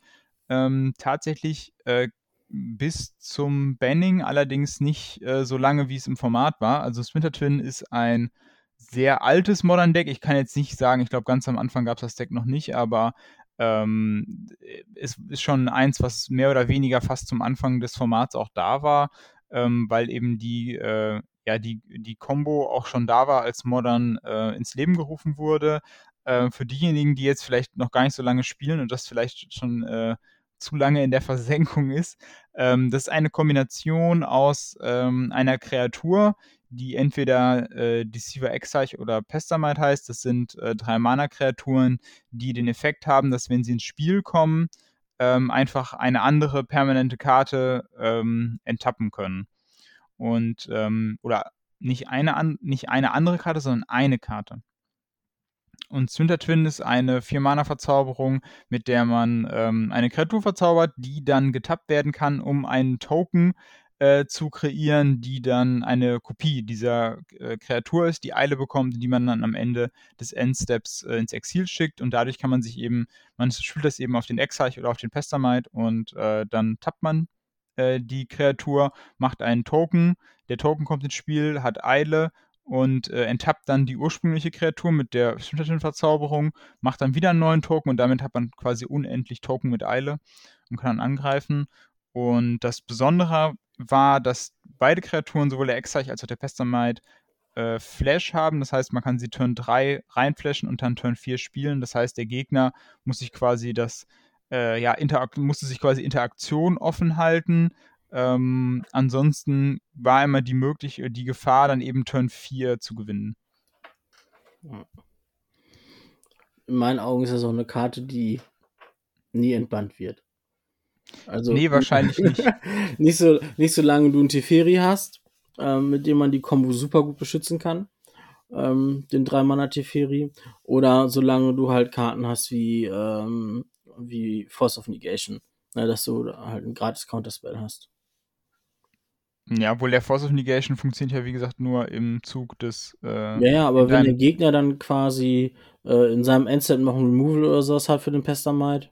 Ähm, tatsächlich äh, bis zum Banning, allerdings nicht äh, so lange, wie es im Format war. Also Splinter Twin ist ein sehr altes Modern Deck. Ich kann jetzt nicht sagen, ich glaube, ganz am Anfang gab es das Deck noch nicht, aber ähm, ist, ist schon eins, was mehr oder weniger fast zum Anfang des Formats auch da war, ähm, weil eben die, äh, ja, die, die Combo auch schon da war, als Modern äh, ins Leben gerufen wurde. Äh, für diejenigen, die jetzt vielleicht noch gar nicht so lange spielen und das vielleicht schon äh, zu lange in der Versenkung ist, ähm, das ist eine Kombination aus ähm, einer Kreatur, die entweder äh, Deceiver Exarch oder Pestamite heißt. Das sind äh, drei Mana-Kreaturen, die den Effekt haben, dass wenn sie ins Spiel kommen, ähm, einfach eine andere permanente Karte ähm, enttappen können. Und, ähm, oder nicht eine, an, nicht eine andere Karte, sondern eine Karte. Und Zwinter Twin ist eine 4-Mana-Verzauberung, mit der man ähm, eine Kreatur verzaubert, die dann getappt werden kann, um einen Token äh, zu kreieren, die dann eine Kopie dieser äh, Kreatur ist, die Eile bekommt, die man dann am Ende des Endsteps äh, ins Exil schickt und dadurch kann man sich eben, man spielt das eben auf den Exarch oder auf den Pestamite und äh, dann tappt man äh, die Kreatur, macht einen Token, der Token kommt ins Spiel, hat Eile und äh, enttappt dann die ursprüngliche Kreatur mit der Verzauberung, macht dann wieder einen neuen Token und damit hat man quasi unendlich Token mit Eile und kann dann angreifen. Und das Besondere war, dass beide Kreaturen, sowohl der Exarch als auch der Pestamite, äh, Flash haben. Das heißt, man kann sie Turn 3 reinflashen und dann Turn 4 spielen. Das heißt, der Gegner muss sich quasi das, äh, ja, musste sich quasi Interaktion offen halten. Ähm, ansonsten war immer die mögliche, die Gefahr, dann eben Turn 4 zu gewinnen. In meinen Augen ist das auch eine Karte, die nie entbannt wird. Also, nee, wahrscheinlich <laughs> nicht. nicht, so, nicht solange du einen Teferi hast, ähm, mit dem man die Combo super gut beschützen kann. Ähm, den 3-Mana-Teferi. Oder solange du halt Karten hast wie, ähm, wie Force of Negation. Ne, dass du halt ein gratis Counterspell hast. Ja, obwohl der Force of Negation funktioniert ja, wie gesagt, nur im Zug des. Äh, ja, ja, aber wenn der Gegner dann quasi äh, in seinem Endset noch ein Removal oder sowas hat für den Pestamite.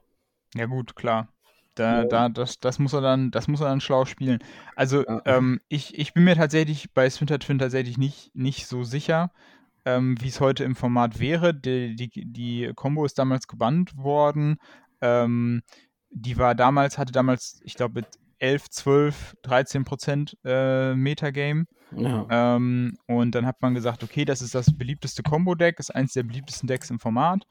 Ja, gut, klar. Da, da, das, das muss er dann, das muss er dann schlau spielen. Also ja. ähm, ich, ich bin mir tatsächlich bei Splinter Twin tatsächlich nicht, nicht so sicher, ähm, wie es heute im Format wäre. Die, die, die Combo ist damals gebannt worden. Ähm, die war damals, hatte damals, ich glaube, mit 11, 12, 13 Prozent äh, Metagame. Ja. Ähm, und dann hat man gesagt, okay, das ist das beliebteste Combo-Deck, ist eins der beliebtesten Decks im Format.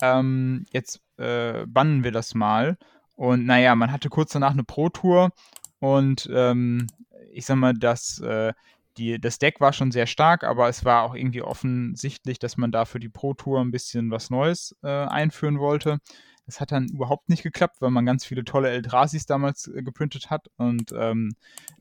Ähm, jetzt äh, bannen wir das mal und naja, man hatte kurz danach eine Pro-Tour und ähm, ich sag mal, das, äh, die, das Deck war schon sehr stark, aber es war auch irgendwie offensichtlich, dass man da für die Pro-Tour ein bisschen was Neues äh, einführen wollte. Das hat dann überhaupt nicht geklappt, weil man ganz viele tolle Eldrasis damals äh, geprintet hat. Und ähm,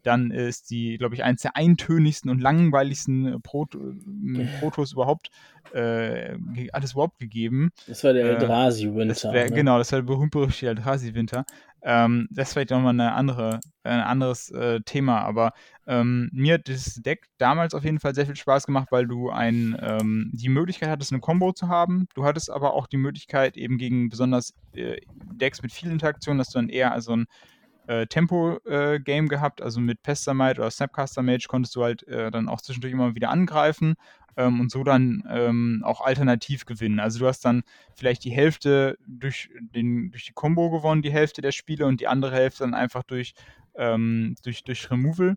dann ist die, glaube ich, eins der eintönigsten und langweiligsten Prot äh, Protos überhaupt, äh, alles überhaupt gegeben. Das war der äh, Eldrazi-Winter. Ne? Genau, das war der berühmt-berüchtigte Eldrazi-Winter. Ähm, das ist vielleicht nochmal eine andere, ein anderes äh, Thema, aber ähm, mir hat das Deck damals auf jeden Fall sehr viel Spaß gemacht, weil du ein, ähm, die Möglichkeit hattest, eine Combo zu haben. Du hattest aber auch die Möglichkeit, eben gegen besonders äh, Decks mit viel Interaktion, dass du dann eher also ein äh, Tempo-Game äh, gehabt, also mit Pestamite oder Snapcaster Mage konntest du halt äh, dann auch zwischendurch immer wieder angreifen ähm, und so dann ähm, auch alternativ gewinnen. Also du hast dann vielleicht die Hälfte durch, den, durch die Combo gewonnen, die Hälfte der Spiele und die andere Hälfte dann einfach durch, ähm, durch, durch Removal.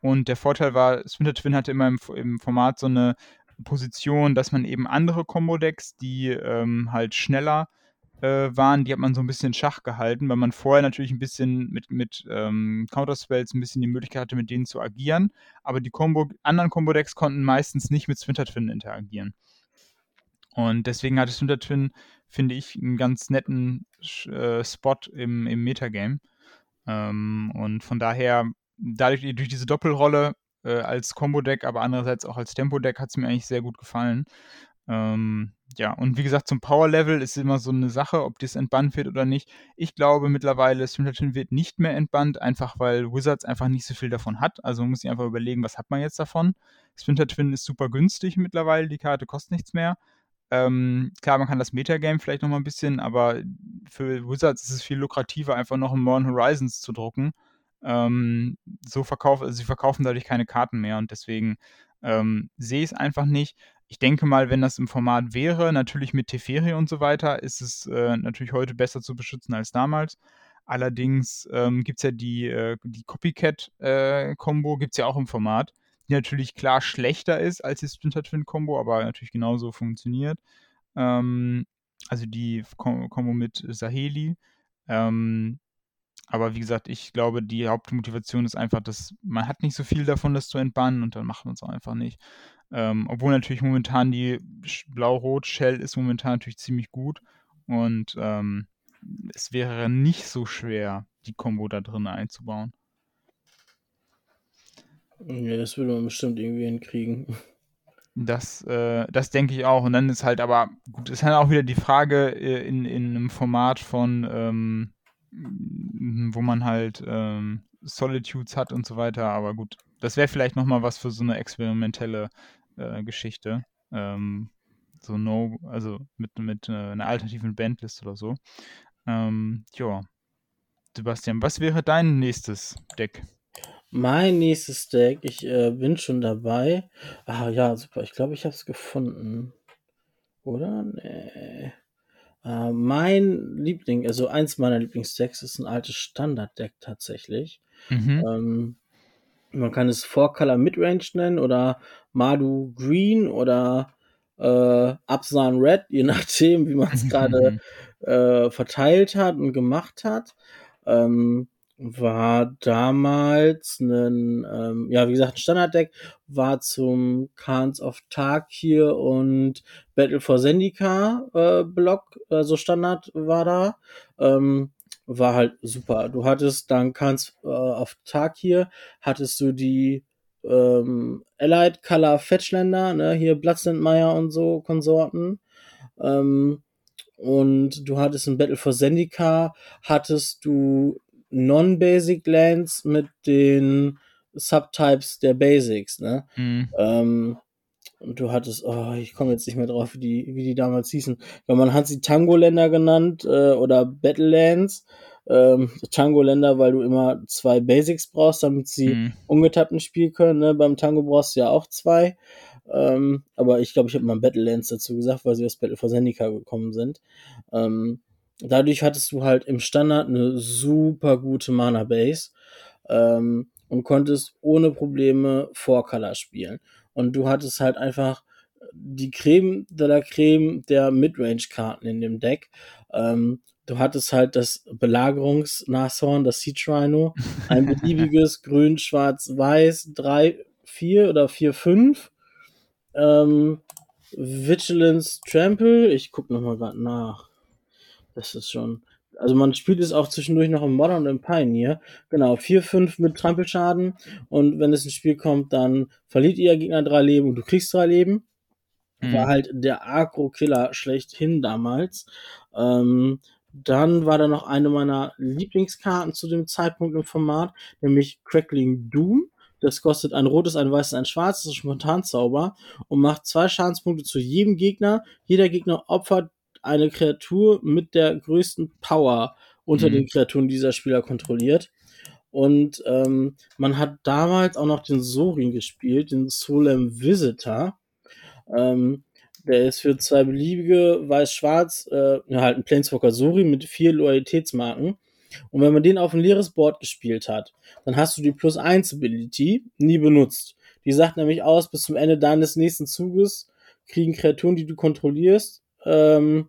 Und der Vorteil war, Splinter Twin hatte immer im, im Format so eine Position, dass man eben andere Combo-Decks, die ähm, halt schneller äh, waren, die hat man so ein bisschen Schach gehalten, weil man vorher natürlich ein bisschen mit, mit ähm, Counterspells ein bisschen die Möglichkeit hatte, mit denen zu agieren, aber die Combo, anderen Combo-Decks konnten meistens nicht mit Splinter Twin interagieren. Und deswegen hatte Splinter Twin, finde ich, einen ganz netten äh, Spot im, im Metagame. Ähm, und von daher, dadurch durch diese Doppelrolle äh, als Combo-Deck, aber andererseits auch als Tempo-Deck hat es mir eigentlich sehr gut gefallen. Ähm, ja, und wie gesagt, zum Power-Level ist immer so eine Sache, ob das entbannt wird oder nicht. Ich glaube mittlerweile, Splinter wird nicht mehr entbannt, einfach weil Wizards einfach nicht so viel davon hat. Also man muss sich einfach überlegen, was hat man jetzt davon. Splinter Twin ist super günstig mittlerweile, die Karte kostet nichts mehr. Ähm, klar, man kann das Metagame vielleicht noch mal ein bisschen, aber für Wizards ist es viel lukrativer, einfach noch ein Modern Horizons zu drucken. Ähm, so verkaufen, also sie verkaufen dadurch keine Karten mehr und deswegen ähm, sehe ich es einfach nicht ich denke mal, wenn das im Format wäre, natürlich mit Teferi und so weiter, ist es äh, natürlich heute besser zu beschützen als damals. Allerdings ähm, gibt es ja die, äh, die Copycat-Kombo, äh, gibt es ja auch im Format, die natürlich klar schlechter ist als die Splinter Twin-Kombo, aber natürlich genauso funktioniert. Ähm, also die Kombo mit Saheli. Ähm, aber wie gesagt, ich glaube, die Hauptmotivation ist einfach, dass man hat nicht so viel davon, das zu entbannen und dann macht man es auch einfach nicht. Ähm, obwohl natürlich momentan die Blau-Rot-Shell ist momentan natürlich ziemlich gut und ähm, es wäre nicht so schwer, die Combo da drin einzubauen. Ja, das würde man bestimmt irgendwie hinkriegen. Das, äh, das denke ich auch. Und dann ist halt aber, gut, ist halt auch wieder die Frage äh, in, in einem Format von, ähm, wo man halt ähm, Solitudes hat und so weiter. Aber gut, das wäre vielleicht nochmal was für so eine experimentelle äh, Geschichte. Ähm, so No, also mit, mit äh, einer alternativen Bandlist oder so. Ähm, ja. Sebastian, was wäre dein nächstes Deck? Mein nächstes Deck, ich äh, bin schon dabei. Ah ja, super. Ich glaube, ich habe es gefunden. Oder? Nee. Äh, mein Liebling, also eins meiner Lieblingsdecks ist ein altes Standard-Deck tatsächlich. Mhm. Ähm, man kann es Four Color Midrange nennen oder Madu Green oder äh, Absan Red, je <laughs> nachdem, wie man es <laughs> gerade äh, verteilt hat und gemacht hat. Ähm, war damals ein, ähm, ja, wie gesagt, ein Standarddeck, war zum Khans of Tarkir und Battle for Zendika äh, Block, also Standard war da. Ähm, war halt super. Du hattest dann kannst äh, auf Tarkir hattest du die ähm, Allied Color Fetchländer, ne, hier Bloodslandmeier und so Konsorten. Ähm, und du hattest in Battle for Zendika hattest du Non-Basic Lands mit den Subtypes der Basics, ne? Mhm. Ähm, und du hattest, oh, ich komme jetzt nicht mehr drauf, wie die, wie die damals hießen. Weil man hat sie Tango-Länder genannt äh, oder Battlelands. Ähm, Tango-Länder, weil du immer zwei Basics brauchst, damit sie mhm. ungetappten spielen können. Ne? Beim Tango brauchst du ja auch zwei. Ähm, aber ich glaube, ich habe mal Battlelands dazu gesagt, weil sie aus Battle for Zendika gekommen sind. Ähm, dadurch hattest du halt im Standard eine super gute Mana-Base ähm, und konntest ohne Probleme Four-Color spielen. Und du hattest halt einfach die Creme de la Creme der Midrange-Karten in dem Deck. Ähm, du hattest halt das Belagerungsnashorn, das Siege Rhino, ein <laughs> beliebiges Grün, Schwarz, Weiß, 3, 4 oder 4, 5. Ähm, Vigilance Trample, ich guck nochmal gerade nach. Das ist schon. Also man spielt es auch zwischendurch noch im Modern und im Pioneer. Genau, 4, 5 mit Trampelschaden. Und wenn es ins Spiel kommt, dann verliert ihr Gegner drei Leben und du kriegst drei Leben. Mhm. War halt der Agro-Killer schlechthin damals. Ähm, dann war da noch eine meiner Lieblingskarten zu dem Zeitpunkt im Format, nämlich Crackling Doom. Das kostet ein rotes, ein weißes, ein schwarzes, Spontanzauber und macht zwei Schadenspunkte zu jedem Gegner. Jeder Gegner opfert eine Kreatur mit der größten Power unter mhm. den Kreaturen, die dieser Spieler kontrolliert. Und ähm, man hat damals auch noch den Sorin gespielt, den Solemn Visitor. Ähm, der ist für zwei beliebige weiß-schwarz, äh, ja, halt ein Planeswalker Sorin mit vier Loyalitätsmarken. Und wenn man den auf ein leeres Board gespielt hat, dann hast du die Plus 1 Ability nie benutzt. Die sagt nämlich aus, bis zum Ende deines nächsten Zuges kriegen Kreaturen, die du kontrollierst, ähm,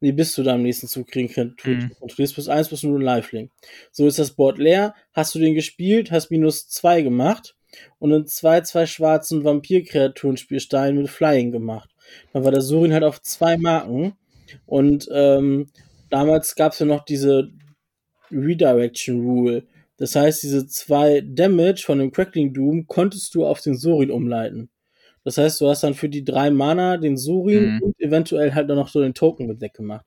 nee, bis zu deinem nächsten Zug kriegen Kreaturen, Mhm. du kontrollierst plus 1, plus nur ein Lifelink. So ist das Board leer, hast du den gespielt, hast minus 2 gemacht und in zwei, zwei schwarzen Vampir-Kreaturen-Spielstein mit Flying gemacht. Dann war der Surin halt auf zwei Marken und ähm, damals gab es ja noch diese Redirection Rule. Das heißt, diese zwei Damage von dem Crackling Doom konntest du auf den Sorin umleiten. Das heißt, du hast dann für die drei Mana den Surin Mhm. und eventuell halt noch so den Token mit weggemacht.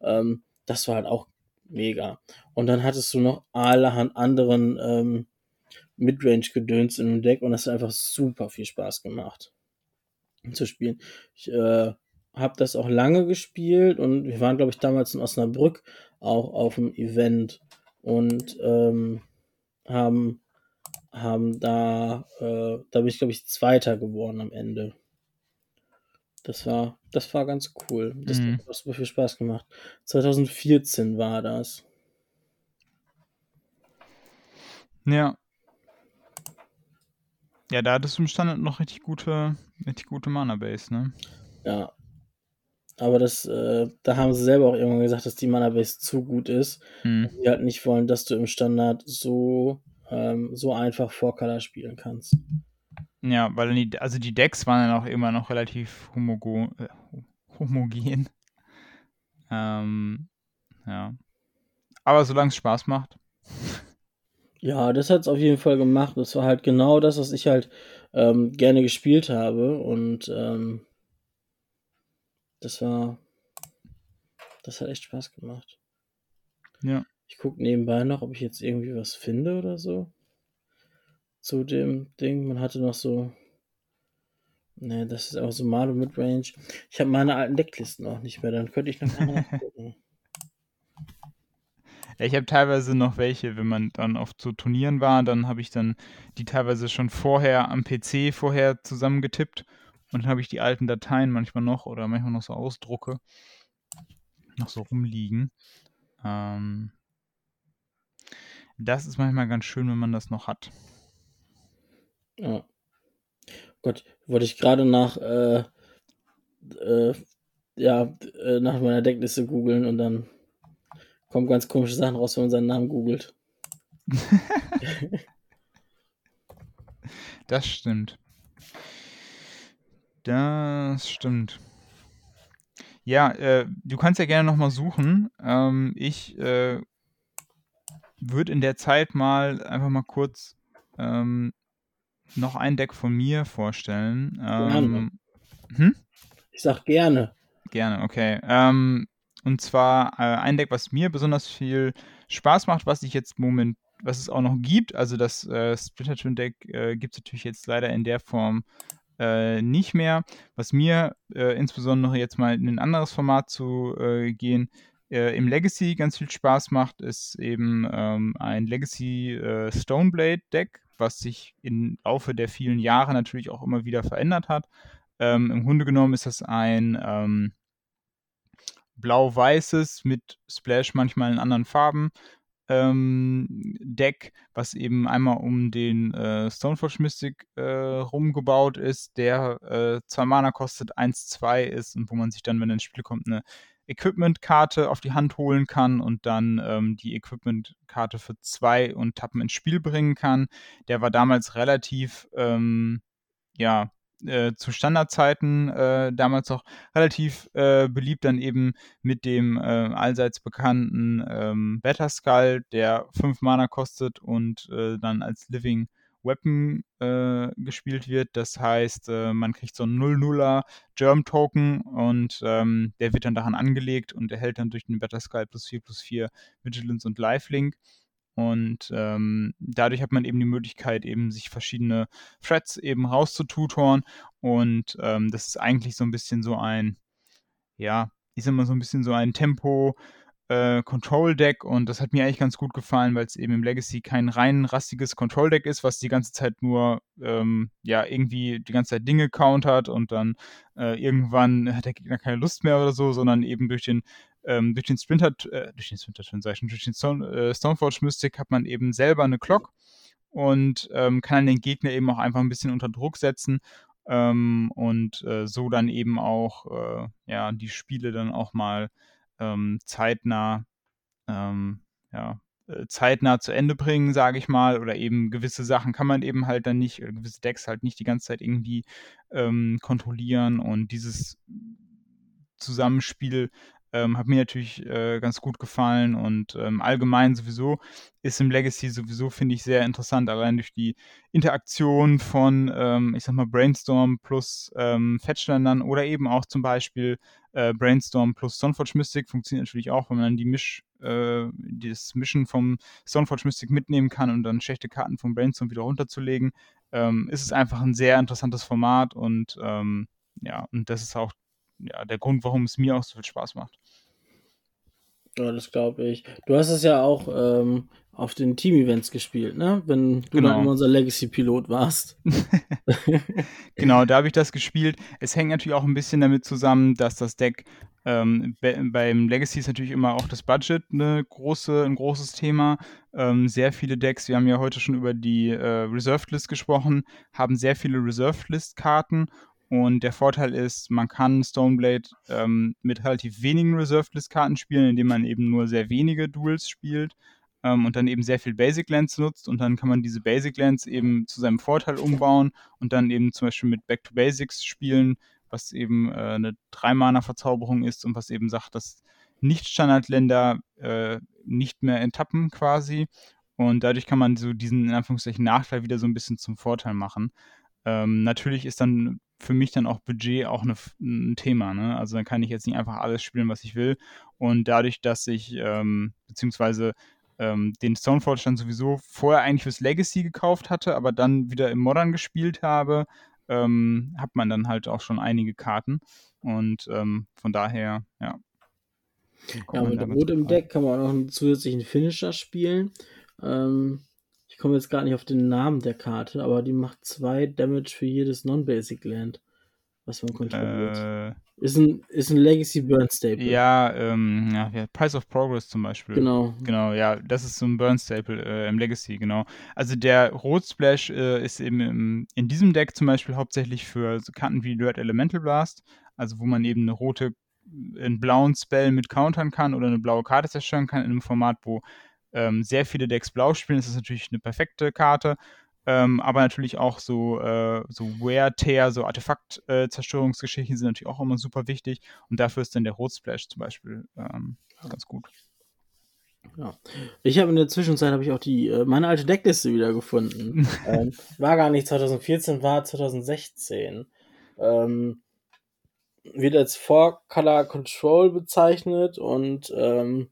Ähm, das war halt auch mega. Und dann hattest du noch allerhand anderen ähm, Midrange-Gedöns in dem Deck und das hat einfach super viel Spaß gemacht zu spielen. Ich äh, habe das auch lange gespielt und wir waren, glaube ich, damals in Osnabrück auch auf dem Event und ähm, haben, haben da, äh, da bin ich, glaube ich, Zweiter geworden am Ende. Das war, das war ganz cool. Das Mhm. hat super viel Spaß gemacht. 2014 war das. Ja. Ja, da hattest du im Standard noch richtig gute, richtig gute Mana-Base, ne? Ja. Aber das, äh, da haben sie selber auch irgendwann gesagt, dass die Mana-Base zu gut ist. Hm. Die halt nicht wollen, dass du im Standard so, ähm, so einfach Vorcolor spielen kannst. Ja, weil die, also die Decks waren dann auch immer noch relativ homogo, äh, homogen. <laughs> Ähm, ja. Aber solange es Spaß macht. Ja, das hat's auf jeden Fall gemacht. Das war halt genau das, was ich halt ähm, gerne gespielt habe. Und ähm, das war. Das hat echt Spaß gemacht. Ja. Ich gucke nebenbei noch, ob ich jetzt irgendwie was finde oder so. Zu dem Ding. Man hatte noch so. Ne, das ist auch so Malo Midrange. Ich habe meine alten Decklisten auch nicht mehr. Dann könnte ich noch mal <laughs> gucken. Ich habe teilweise noch welche, wenn man dann auf so Turnieren war, dann habe ich dann die teilweise schon vorher am PC vorher zusammengetippt und dann habe ich die alten Dateien manchmal noch oder manchmal noch so ausdrucke, noch so rumliegen. Ähm, das ist manchmal ganz schön, wenn man das noch hat. Ja. Gott, wollte ich gerade nach, äh, äh, ja, äh, nach meiner Deckliste googeln und dann kommen ganz komische Sachen raus, wenn man seinen Namen googelt. <laughs> Das stimmt. Das stimmt. Ja, äh, du kannst ja gerne nochmal suchen. Ähm, ich äh, würde in der Zeit mal einfach mal kurz ähm, noch ein Deck von mir vorstellen. Ähm, hm? Ich sag gerne. Gerne, okay. Ähm, und zwar äh, ein Deck, was mir besonders viel Spaß macht, was ich jetzt moment, was es auch noch gibt. Also das äh, Splitter Twin Deck äh, gibt es natürlich jetzt leider in der Form äh, nicht mehr. Was mir äh, insbesondere jetzt mal in ein anderes Format zu äh, gehen, äh, im Legacy ganz viel Spaß macht, ist eben ähm, ein Legacy äh, Stoneblade Deck, was sich im Laufe der vielen Jahre natürlich auch immer wieder verändert hat. Ähm, Im Grunde genommen ist das ein ähm, blau-weißes mit Splash manchmal in anderen Farben ähm, Deck, was eben einmal um den äh, Stoneforge Mystic äh, rumgebaut ist, der äh, zwei Mana kostet, 1-2 ist und wo man sich dann, wenn ins Spiel kommt, eine Equipment-Karte auf die Hand holen kann und dann ähm, die Equipment-Karte für zwei und Tappen ins Spiel bringen kann. Der war damals relativ, ähm, ja, äh, zu Standardzeiten äh, damals noch relativ äh, beliebt, dann eben mit dem äh, allseits bekannten ähm, Better Skull, der 5 Mana kostet und äh, dann als Living Weapon äh, gespielt wird. Das heißt, äh, man kriegt so einen 0-0er Germ Token und ähm, der wird dann daran angelegt und erhält dann durch den Better Skull plus 4 plus 4 Vigilance und Lifelink. Und ähm, dadurch hat man eben die Möglichkeit, eben sich verschiedene Threads eben rauszututoren. Und ähm, das ist eigentlich so ein bisschen so ein, ja, ich sag mal so ein bisschen so ein Tempo, äh, Control-Deck und das hat mir eigentlich ganz gut gefallen, weil es eben im Legacy kein rein rastiges Control-Deck ist, was die ganze Zeit nur ähm, ja irgendwie die ganze Zeit Dinge countert und dann äh, irgendwann hat der Gegner keine Lust mehr oder so, sondern eben durch den ähm, durch den Splinter, äh, durch den ich schon, durch den Stone, äh, Stoneforge Mystic hat man eben selber eine Clock und ähm, kann den Gegner eben auch einfach ein bisschen unter Druck setzen ähm, und äh, so dann eben auch äh, ja die Spiele dann auch mal ähm, zeitnah, ähm, ja, äh, zeitnah zu Ende bringen, sage ich mal, oder eben gewisse Sachen kann man eben halt dann nicht, oder gewisse Decks halt nicht die ganze Zeit irgendwie ähm, kontrollieren und dieses Zusammenspiel ähm, hat mir natürlich äh, ganz gut gefallen und ähm, allgemein sowieso ist im Legacy sowieso, finde ich, sehr interessant, allein durch die Interaktion von, ähm, ich sag mal, Brainstorm plus ähm, Fetchländern oder eben auch zum Beispiel äh, Brainstorm plus Stoneforge Mystic funktioniert natürlich auch, wenn man dann die Misch, äh, das Mischen vom Stoneforge Mystic mitnehmen kann und dann schlechte Karten vom Brainstorm wieder runterzulegen, ähm, ist es einfach ein sehr interessantes Format und ähm, ja, und das ist auch ja, der Grund, warum es mir auch so viel Spaß macht. Ja, das glaube ich. Du hast es ja auch ähm, auf den Team-Events gespielt, ne? Wenn du genau. dann immer unser Legacy-Pilot warst. <laughs> <laughs> genau, da habe ich das gespielt. Es hängt natürlich auch ein bisschen damit zusammen, dass das Deck ähm, beim Legacy ist natürlich immer auch das Budget eine große, ein großes Thema. Ähm, sehr viele Decks, wir haben ja heute schon über die äh, Reserved List gesprochen, haben sehr viele Reserved List-Karten und der Vorteil ist, man kann Stoneblade ähm, mit relativ wenigen Reserved List Karten spielen, indem man eben nur sehr wenige Duels spielt ähm, und dann eben sehr viel Basic Lands nutzt und dann kann man diese Basic Lands eben zu seinem Vorteil umbauen und dann eben zum Beispiel mit Back to Basics spielen, was eben äh, eine Drei-Mana-Verzauberung ist und was eben sagt, dass Nicht-Standardländer äh, nicht mehr enttappen quasi. Und dadurch kann man so diesen in Anführungszeichen Nachteil wieder so ein bisschen zum Vorteil machen. Ähm, natürlich ist dann für mich dann auch Budget auch eine, ein Thema. Ne? Also dann kann ich jetzt nicht einfach alles spielen, was ich will. Und dadurch, dass ich ähm, beziehungsweise ähm, den Stoneforge dann sowieso vorher eigentlich fürs Legacy gekauft hatte, aber dann wieder im Modern gespielt habe, ähm, hat man dann halt auch schon einige Karten. Und ähm, von daher, ja. Ja, mit Rot im Deck kann man auch noch einen zusätzlichen Finisher spielen. Ähm, komme jetzt gar nicht auf den Namen der Karte, aber die macht zwei Damage für jedes Non-Basic Land, was man kontrolliert. Äh, ist, ein, ist ein Legacy Burn Staple. Ja, ähm, ja, Price of Progress zum Beispiel. Genau. Genau, ja, das ist so ein Burn Staple äh, im Legacy, genau. Also der Rot Splash äh, ist eben im, in diesem Deck zum Beispiel hauptsächlich für so Karten wie Red Elemental Blast, also wo man eben eine rote, einen blauen Spell mit countern kann oder eine blaue Karte zerstören kann in einem Format, wo ähm, sehr viele Decks blau spielen, das ist natürlich eine perfekte Karte. Ähm, aber natürlich auch so, äh, so Wear-Tear, so Artefakt-Zerstörungsgeschichten äh, sind natürlich auch immer super wichtig. Und dafür ist dann der Rotsplash zum Beispiel ähm, ganz gut. Ja. Ich habe in der Zwischenzeit habe ich auch die äh, meine alte Deckliste wieder gefunden. <laughs> ähm, war gar nicht 2014, war 2016. Ähm, wird als Four Color Control bezeichnet und ähm,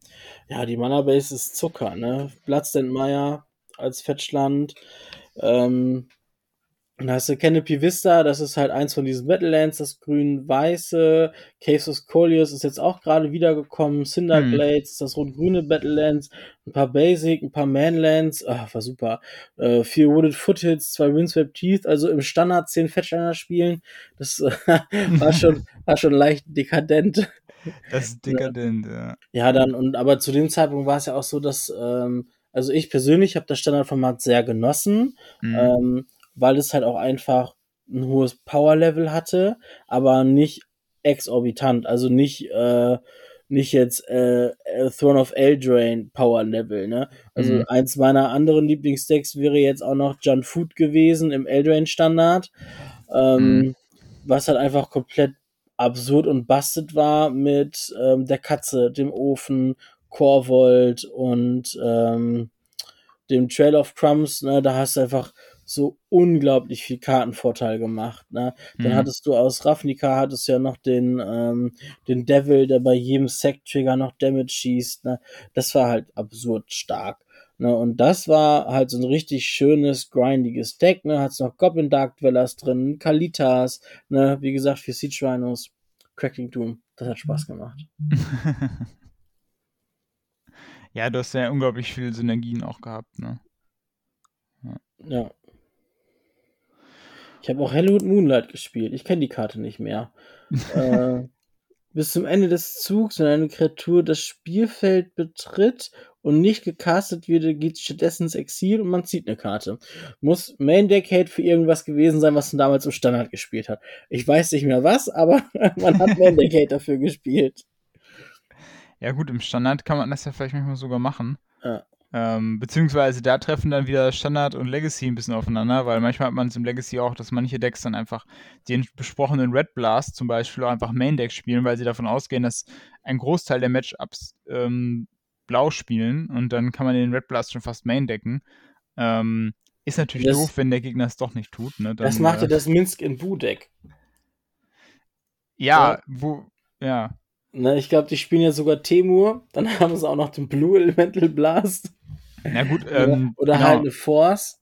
ja, die Mana Base ist Zucker, ne? Bloodstand als Fetchland. Ähm, dann hast du Canopy Vista, das ist halt eins von diesen Battlelands, das grün-weiße. Caves of Colius ist jetzt auch gerade wiedergekommen. Cinder hm. Das rot-grüne Battlelands. Ein paar Basic, ein paar Manlands. Ach, war super. Äh, vier Wooded Foothills, zwei Windswept Teeth, also im Standard zehn Fetchliner spielen. Das <laughs> war schon, <laughs> war schon leicht dekadent. Das ist dekadent, ja. Ja, dann, und aber zu dem Zeitpunkt war es ja auch so, dass, ähm, also ich persönlich habe das Standardformat sehr genossen. Mhm. Ähm, weil es halt auch einfach ein hohes Power-Level hatte, aber nicht exorbitant, also nicht, äh, nicht jetzt äh, Throne of Eldraine Power Level, ne? Also mhm. eins meiner anderen Lieblingsdecks wäre jetzt auch noch John Food gewesen im Eldraine Standard, ähm, mhm. was halt einfach komplett absurd und busted war mit ähm, der Katze, dem Ofen, Corvold und ähm, dem Trail of Crumbs, ne? Da hast du einfach so unglaublich viel Kartenvorteil gemacht. Ne? Dann mhm. hattest du aus Ravnica hattest ja noch den, ähm, den Devil, der bei jedem Sack-Trigger noch Damage schießt. Ne? Das war halt absurd stark. Ne? Und das war halt so ein richtig schönes, grindiges Deck. Ne? Hat's noch Goblin Dark Dwellers drin, Kalitas, ne? wie gesagt, für Siege Rhinos, Cracking Doom. Das hat Spaß gemacht. <laughs> Ja, du hast ja unglaublich viele Synergien auch gehabt, ne? Ja. ja. Ich habe auch Hollywood Moonlight gespielt. Ich kenne die Karte nicht mehr. <laughs> äh, bis zum Ende des Zugs, wenn eine Kreatur das Spielfeld betritt und nicht gecastet wird, geht stattdessen ins Exil und man zieht eine Karte. Muss Main Decade für irgendwas gewesen sein, was man damals im Standard gespielt hat. Ich weiß nicht mehr was, aber <laughs> man hat Main Decade dafür gespielt. Ja gut, im Standard kann man das ja vielleicht manchmal sogar machen. Ja. Ähm, beziehungsweise da treffen dann wieder Standard und Legacy ein bisschen aufeinander, weil manchmal hat man es im Legacy auch, dass manche Decks dann einfach den besprochenen Red Blast zum Beispiel auch einfach Main Deck spielen, weil sie davon ausgehen, dass ein Großteil der Matchups ähm, blau spielen und dann kann man den Red Blast schon fast Main decken. Ähm, ist natürlich das, doof, wenn der Gegner es doch nicht tut. Ne? Dann, das macht ja äh, das Minsk in Bu Deck. Ja, ja, wo, ja. Na, ich glaube, die spielen ja sogar Temur, dann <laughs> haben sie auch noch den Blue Elemental Blast. Na gut, ähm, oder, oder genau. halt eine Force.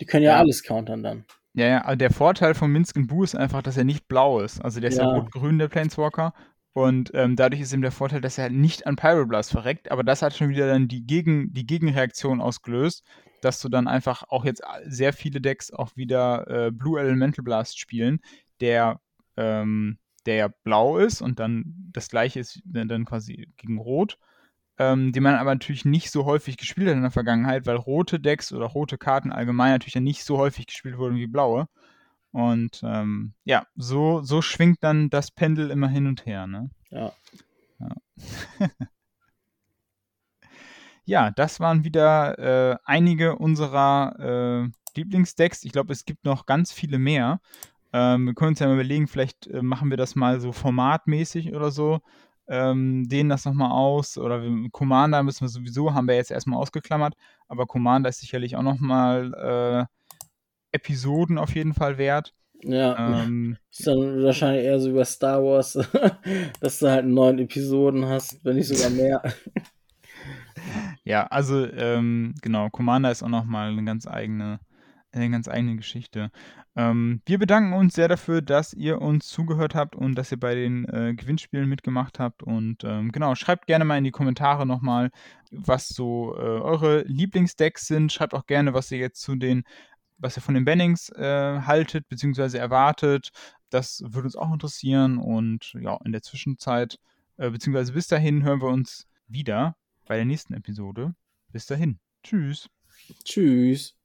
Die können ja, ja, alles countern dann. Ja, ja, aber der Vorteil von Minsken Bu ist einfach, dass er nicht blau ist. Also der ist ja, ja rot-grün, der Planeswalker. Und ähm, dadurch ist ihm der Vorteil, dass er halt nicht an Pyroblast verreckt, aber das hat schon wieder dann die, Gegen, die Gegenreaktion ausgelöst, dass du dann einfach auch jetzt sehr viele Decks auch wieder äh, Blue Elemental Blast spielen, der, ähm, der ja blau ist und dann das gleiche ist dann quasi gegen Rot ähm, die man aber natürlich nicht so häufig gespielt hat in der Vergangenheit, weil rote Decks oder rote Karten allgemein natürlich ja nicht so häufig gespielt wurden wie blaue. Und ähm, ja, so, so schwingt dann das Pendel immer hin und her. Ne? Ja. Ja. <laughs> ja, das waren wieder äh, einige unserer äh, Lieblingsdecks. Ich glaube, es gibt noch ganz viele mehr. Ähm, wir können uns ja mal überlegen, vielleicht äh, machen wir das mal so formatmäßig oder so ähm, dehnen das nochmal aus. Oder Commander müssen wir sowieso, haben wir jetzt erstmal ausgeklammert, aber Commander ist sicherlich auch nochmal äh, Episoden auf jeden Fall wert. Ja, ähm, <laughs> ist dann wahrscheinlich eher so über Star Wars, <laughs> dass du halt neun Episoden hast, wenn nicht sogar mehr. <laughs> ja, also ähm, genau, Commander ist auch nochmal eine ganz eigene, eine ganz eigene Geschichte. Ähm, wir bedanken uns sehr dafür, dass ihr uns zugehört habt und dass ihr bei den äh, Gewinnspielen mitgemacht habt. Und ähm, genau, schreibt gerne mal in die Kommentare nochmal, was so äh, eure Lieblingsdecks sind. Schreibt auch gerne, was ihr jetzt zu den, was ihr von den Bannings äh, haltet, beziehungsweise erwartet. Das würde uns auch interessieren. Und ja, in der Zwischenzeit, äh, beziehungsweise bis dahin hören wir uns wieder bei der nächsten Episode. Bis dahin. Tschüss. Tschüss.